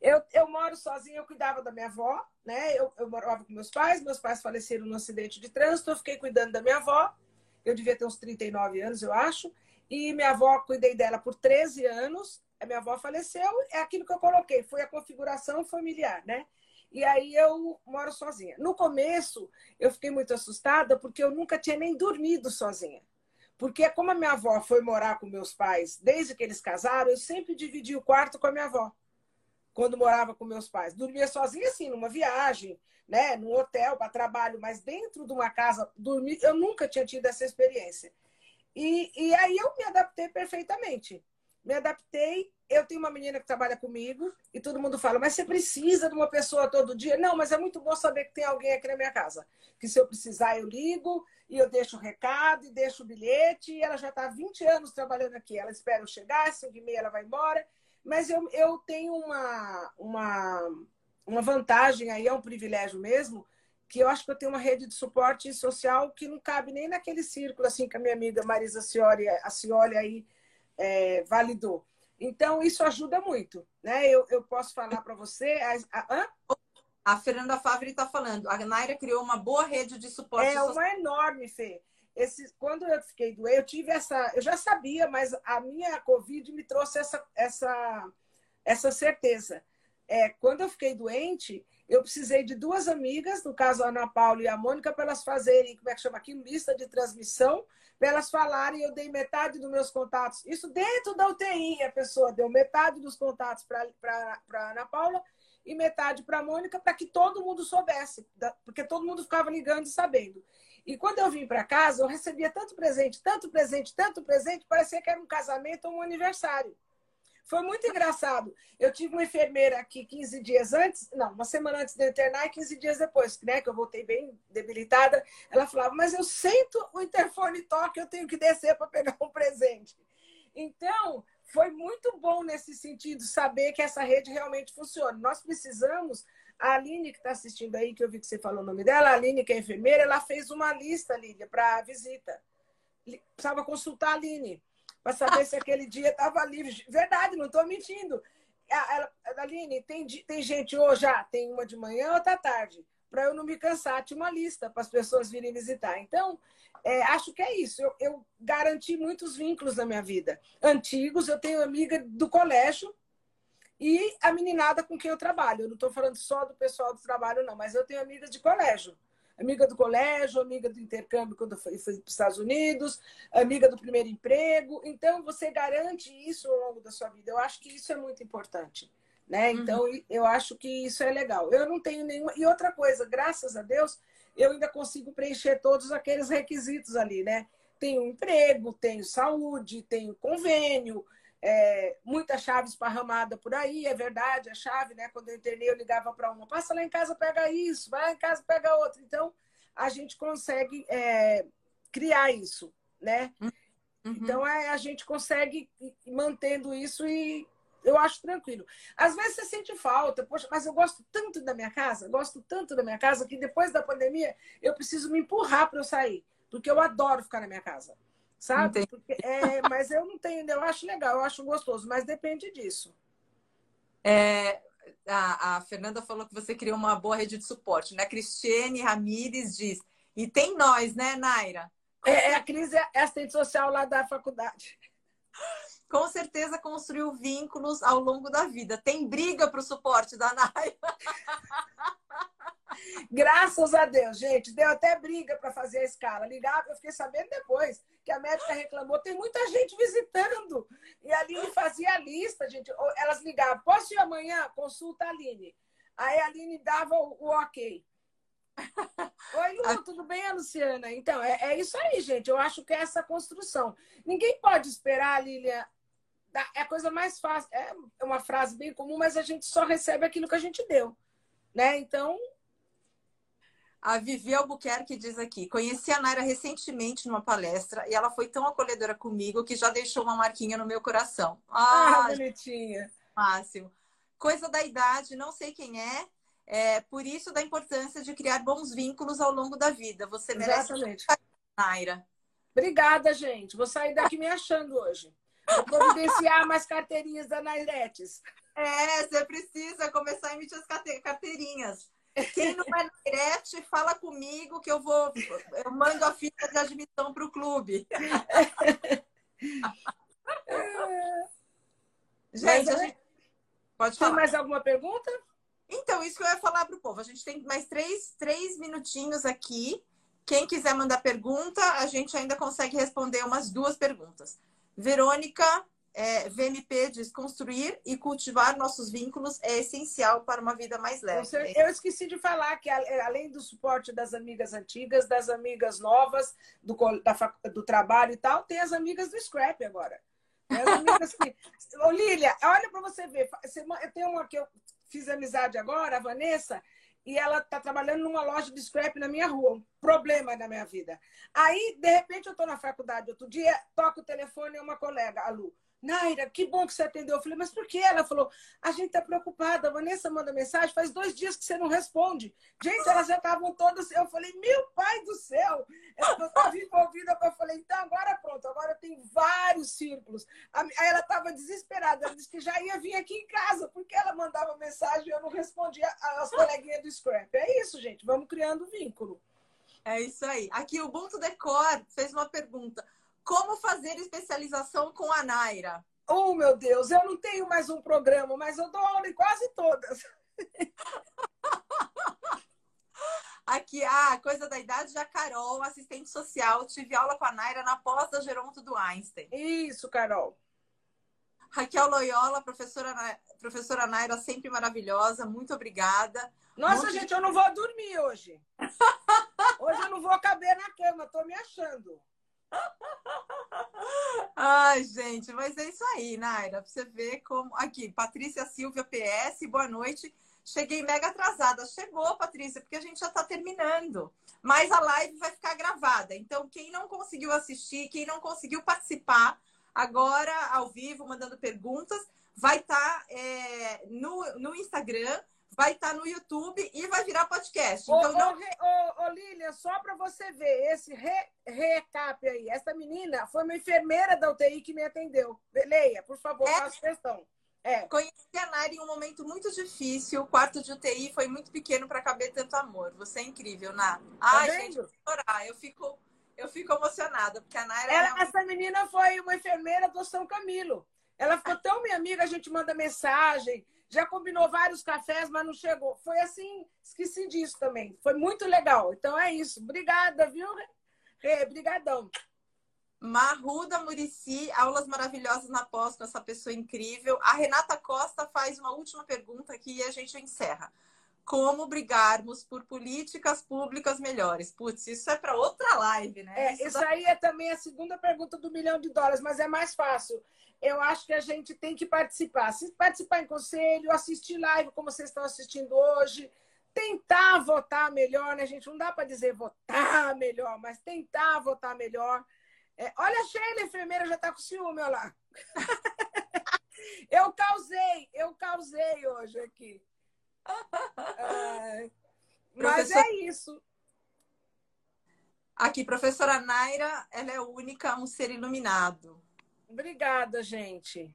Eu, eu moro sozinha, eu cuidava da minha avó, né? Eu, eu morava com meus pais, meus pais faleceram num acidente de trânsito, eu fiquei cuidando da minha avó. Eu devia ter uns 39 anos, eu acho. E minha avó, cuidei dela por 13 anos. A minha avó faleceu, é aquilo que eu coloquei, foi a configuração familiar, né? E aí eu moro sozinha. No começo, eu fiquei muito assustada porque eu nunca tinha nem dormido sozinha. Porque como a minha avó foi morar com meus pais desde que eles casaram, eu sempre dividi o quarto com a minha avó. Quando morava com meus pais, dormia sozinha assim, numa viagem, né, num hotel para trabalho, mas dentro de uma casa dormir, eu nunca tinha tido essa experiência. E, e aí eu me adaptei perfeitamente. Me adaptei. Eu tenho uma menina que trabalha comigo e todo mundo fala, mas você precisa de uma pessoa todo dia? Não, mas é muito bom saber que tem alguém aqui na minha casa. Que se eu precisar, eu ligo e eu deixo o recado e deixo o bilhete. E ela já está há 20 anos trabalhando aqui. Ela espera eu chegar, 5 e meia ela vai embora. Mas eu, eu tenho uma, uma, uma vantagem aí, é um privilégio mesmo, que eu acho que eu tenho uma rede de suporte social que não cabe nem naquele círculo assim que a minha amiga Marisa Cioli, a Cioli aí é, validou. Então, isso ajuda muito. Né? Eu, eu posso falar para você. A, a, a, Fernanda Favre está falando. A Naira criou uma boa rede de suporte É social. uma enorme, Fê. Esse, quando eu fiquei doente, eu tive essa. Eu já sabia, mas a minha Covid me trouxe essa, essa, essa certeza. É, quando eu fiquei doente, eu precisei de duas amigas, no caso a Ana Paula e a Mônica, para elas fazerem, como é que chama aqui, lista de transmissão, para elas falarem, eu dei metade dos meus contatos. Isso dentro da UTI, a pessoa deu metade dos contatos para a Ana Paula e metade para a Mônica, para que todo mundo soubesse, porque todo mundo ficava ligando e sabendo. E quando eu vim para casa, eu recebia tanto presente, tanto presente, tanto presente, parecia que era um casamento ou um aniversário. Foi muito engraçado. Eu tive uma enfermeira aqui 15 dias antes, não, uma semana antes de eu internar e 15 dias depois, né, que eu voltei bem debilitada. Ela falava, mas eu sinto o interfone toque, eu tenho que descer para pegar um presente. Então, foi muito bom nesse sentido saber que essa rede realmente funciona. Nós precisamos. A Aline, que está assistindo aí, que eu vi que você falou o nome dela, a Aline, que é enfermeira, ela fez uma lista, Lília, para visita. Precisava consultar a Aline para saber se aquele dia estava livre. Verdade, não estou mentindo. Ela, Aline, tem, tem gente hoje, já tem uma de manhã, outra tarde, para eu não me cansar. Tinha uma lista para as pessoas virem visitar. Então, é, acho que é isso. Eu, eu garanti muitos vínculos na minha vida. Antigos, eu tenho amiga do colégio e a meninada com quem eu trabalho. Eu não estou falando só do pessoal do trabalho, não, mas eu tenho amigas de colégio. Amiga do colégio, amiga do intercâmbio quando foi, foi para os Estados Unidos, amiga do primeiro emprego. Então, você garante isso ao longo da sua vida. Eu acho que isso é muito importante. Né? Uhum. Então, uhum. eu acho que isso é legal. Eu não tenho nenhuma. E outra coisa, graças a Deus, eu ainda consigo preencher todos aqueles requisitos ali, né? Tenho emprego, tenho saúde, tenho convênio, é, muita chave esparramada por aí, é verdade, a chave, né? Quando eu internei, eu ligava para uma, passa lá em casa, pega isso, vai lá em casa, pega outra. Então, a gente consegue é, criar isso, né? Uhum. Então, é, a gente consegue ir mantendo isso e eu acho tranquilo. Às vezes você sente falta, poxa, mas eu gosto tanto da minha casa, gosto tanto da minha casa, que depois da pandemia eu preciso me empurrar para eu sair, porque eu adoro ficar na minha casa sabe? Porque, é, mas eu não tenho, eu acho legal, eu acho gostoso, mas depende disso. É, a, a, Fernanda falou que você criou uma boa rede de suporte, né? Cristiane Ramires diz, e tem nós, né, Naira? É, é, a Cris é assistente social lá da faculdade. Com certeza construiu vínculos ao longo da vida. Tem briga para o suporte da Naira. Graças a Deus, gente. Deu até briga para fazer a escala. Ligava, eu fiquei sabendo depois que a médica reclamou. Tem muita gente visitando. E a Aline fazia a lista, gente. Elas ligavam, posso ir amanhã? Consulta a Aline. Aí a Aline dava o, o ok. Oi, Lu, tudo bem, Luciana? Então, é, é, isso aí, gente. Eu acho que é essa construção. Ninguém pode esperar, Lilian. É a coisa mais fácil. É uma frase bem comum, mas a gente só recebe aquilo que a gente deu. Né? Então, a Vivi Albuquerque diz aqui: conheci a Naira recentemente numa palestra e ela foi tão acolhedora comigo que já deixou uma marquinha no meu coração. Ah, ah bonitinha. Máximo. Coisa da idade, não sei quem é. É por isso da importância de criar bons vínculos ao longo da vida. Você merece Exatamente. Naira. Obrigada, gente. Vou sair daqui me achando hoje. Vou providenciar mais carteirinhas da Nairetes. É, você precisa começar a emitir as carteirinhas. Quem não é direct, fala comigo que eu vou. Eu mando a fita de admissão para o clube. gente, a gente, pode falar. Tem mais alguma pergunta? Então, isso que eu ia falar para o povo. A gente tem mais três, três minutinhos aqui. Quem quiser mandar pergunta, a gente ainda consegue responder umas duas perguntas. Verônica é, VMP diz construir e cultivar nossos vínculos é essencial para uma vida mais leve. Eu esqueci de falar que, além do suporte das amigas antigas, das amigas novas, do, da, do trabalho e tal, tem as amigas do Scrap agora. As amigas que... Ô, Lília, olha para você ver. Eu tenho uma que eu fiz amizade agora, a Vanessa, e ela está trabalhando numa loja de scrap na minha rua, um problema na minha vida. Aí, de repente, eu estou na faculdade outro dia, toco o telefone e uma colega, a Lu. Naira, que bom que você atendeu. Eu falei, mas por que? Ela falou, a gente está preocupada. A Vanessa manda mensagem, faz dois dias que você não responde. Gente, elas já estavam todas. Eu falei, meu pai do céu! Ela estava envolvida. Eu falei, então agora pronto, agora tem vários círculos. Aí ela estava desesperada. Ela disse que já ia vir aqui em casa, porque ela mandava mensagem e eu não respondia às coleguinhas do Scrap. É isso, gente. Vamos criando vínculo. É isso aí. Aqui o Ubuntu Decor fez uma pergunta. Como fazer especialização com a Naira? Oh, meu Deus, eu não tenho mais um programa, mas eu dou aula em quase todas. Aqui, ah, coisa da idade da Carol, assistente social. Tive aula com a Naira na pós da Geronto do Einstein. Isso, Carol. Raquel Loyola, professora, professora Naira, sempre maravilhosa. Muito obrigada. Nossa, Muito gente, eu não vou dormir hoje. Hoje eu não vou caber na cama, tô me achando. Ai, gente, mas é isso aí, Naira. Pra você ver como. Aqui, Patrícia Silvia PS, boa noite. Cheguei mega atrasada. Chegou, Patrícia, porque a gente já está terminando. Mas a live vai ficar gravada. Então, quem não conseguiu assistir, quem não conseguiu participar, agora ao vivo, mandando perguntas, vai estar tá, é, no, no Instagram vai estar tá no YouTube e vai virar podcast. Então, ô, não... ô, ô, Lilian, só para você ver, esse re, recap aí. Essa menina foi uma enfermeira da UTI que me atendeu. Leia, por favor, é... faça questão. É. Conheci a Nari em um momento muito difícil. O quarto de UTI foi muito pequeno para caber tanto amor. Você é incrível, Ná. Tá Ai, tá gente, eu chorar. Eu fico, eu fico emocionada, porque a Naira. Ela, é Essa menina foi uma enfermeira do São Camilo. Ela ficou tão minha amiga, a gente manda mensagem já combinou vários cafés, mas não chegou. Foi assim, esqueci disso também. Foi muito legal. Então é isso. Obrigada, viu? Rê, brigadão. Marruda Murici, aulas maravilhosas na pós com essa pessoa incrível. A Renata Costa faz uma última pergunta aqui e a gente encerra. Como brigarmos por políticas públicas melhores? Putz, isso é para outra live, né? É, isso, isso aí é também a segunda pergunta do milhão de dólares, mas é mais fácil. Eu acho que a gente tem que participar. Se participar em conselho, assistir live como vocês estão assistindo hoje, tentar votar melhor, né, gente? Não dá para dizer votar melhor, mas tentar votar melhor é, olha a Sheila, enfermeira, já está com ciúme, olha lá. eu causei, eu causei hoje aqui. É, mas é isso. Aqui, professora Naira, ela é única, um ser iluminado. Obrigada, gente.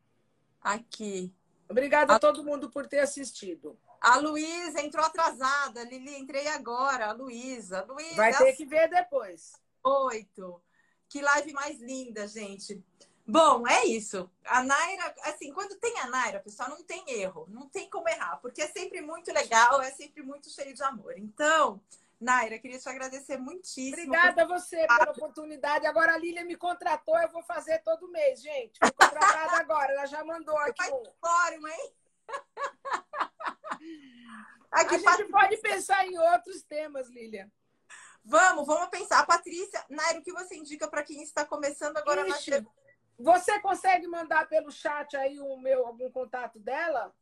Aqui. Obrigada a... a todo mundo por ter assistido. A Luísa entrou atrasada. Lili, entrei agora. A Luísa. Luísa. Vai ter que ver depois. Oito. Que live mais linda, gente. Bom, é isso. A Naira, assim, quando tem a Naira, pessoal, não tem erro, não tem como errar, porque é sempre muito legal, é sempre muito cheio de amor. Então, Naira, queria te agradecer muitíssimo. Obrigada a você pela oportunidade. Agora a Lília me contratou, eu vou fazer todo mês, gente. Fui contratada agora, ela já mandou aqui. Vai um... fórum, hein? Aqui, a gente pode pensar em outros temas, Lília. Vamos, vamos pensar. Patrícia, Nairo, o que você indica para quem está começando agora Ixi, na Você consegue mandar pelo chat aí o meu, algum contato dela?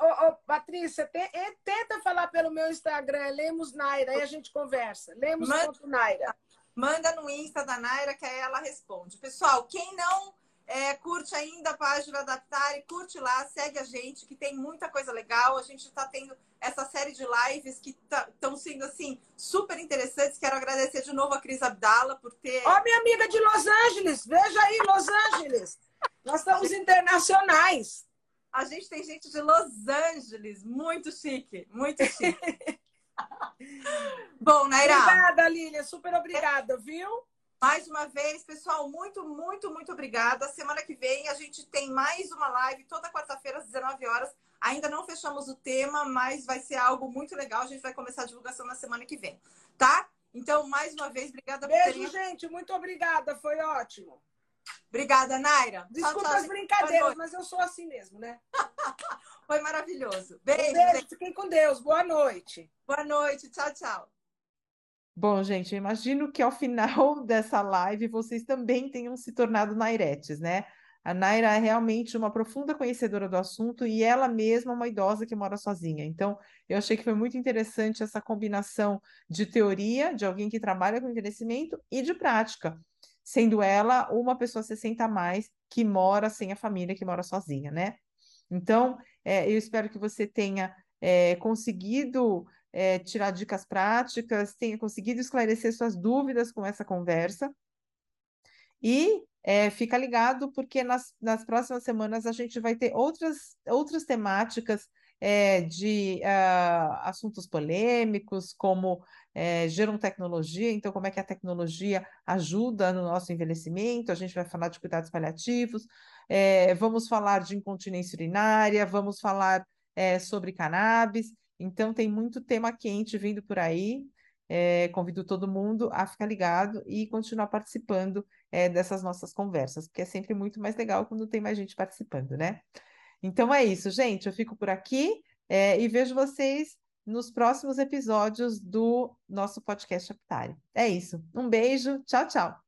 Ô, ô, Patrícia, te, tenta falar pelo meu Instagram, Lemos Naira, aí a gente conversa. Lemos manda, Naira. Manda no Insta da Naira, que aí ela responde. Pessoal, quem não é, curte ainda a página da Aptari, curte lá, segue a gente, que tem muita coisa legal. A gente está tendo essa série de lives que estão tá, sendo, assim, super interessantes. Quero agradecer de novo a Cris Abdala por ter... Ó, oh, minha amiga de Los Angeles! Veja aí, Los Angeles! Nós estamos internacionais. A gente tem gente de Los Angeles, muito chique, muito chique. Bom, Naira. Obrigada, Lília, super obrigada, viu? Mais uma vez, pessoal, muito, muito, muito obrigada. Semana que vem a gente tem mais uma live toda quarta-feira às 19 horas. Ainda não fechamos o tema, mas vai ser algo muito legal. A gente vai começar a divulgação na semana que vem, tá? Então, mais uma vez, obrigada Beijo, por terem... gente. Muito obrigada. Foi ótimo. Obrigada, Naira. Desculpa tchau, tchau, as brincadeiras, mas eu sou assim mesmo, né? Foi maravilhoso. Beijo. Um beijo. Fiquem com Deus. Boa noite. Boa noite. Tchau, tchau. Bom, gente, eu imagino que ao final dessa live vocês também tenham se tornado nairetes, né? A Naira é realmente uma profunda conhecedora do assunto e ela mesma é uma idosa que mora sozinha. Então, eu achei que foi muito interessante essa combinação de teoria, de alguém que trabalha com envelhecimento, e de prática, sendo ela uma pessoa 60 a mais que mora sem a família, que mora sozinha, né? Então, é, eu espero que você tenha é, conseguido é, tirar dicas práticas, tenha conseguido esclarecer suas dúvidas com essa conversa. E é, fica ligado, porque nas, nas próximas semanas a gente vai ter outras, outras temáticas é, de uh, assuntos polêmicos, como é, gerontecnologia, então como é que a tecnologia ajuda no nosso envelhecimento, a gente vai falar de cuidados paliativos, é, vamos falar de incontinência urinária, vamos falar sobre cannabis, então, tem muito tema quente vindo por aí. É, convido todo mundo a ficar ligado e continuar participando é, dessas nossas conversas, porque é sempre muito mais legal quando tem mais gente participando, né? Então é isso, gente. Eu fico por aqui é, e vejo vocês nos próximos episódios do nosso podcast Aptari. É isso. Um beijo. Tchau, tchau.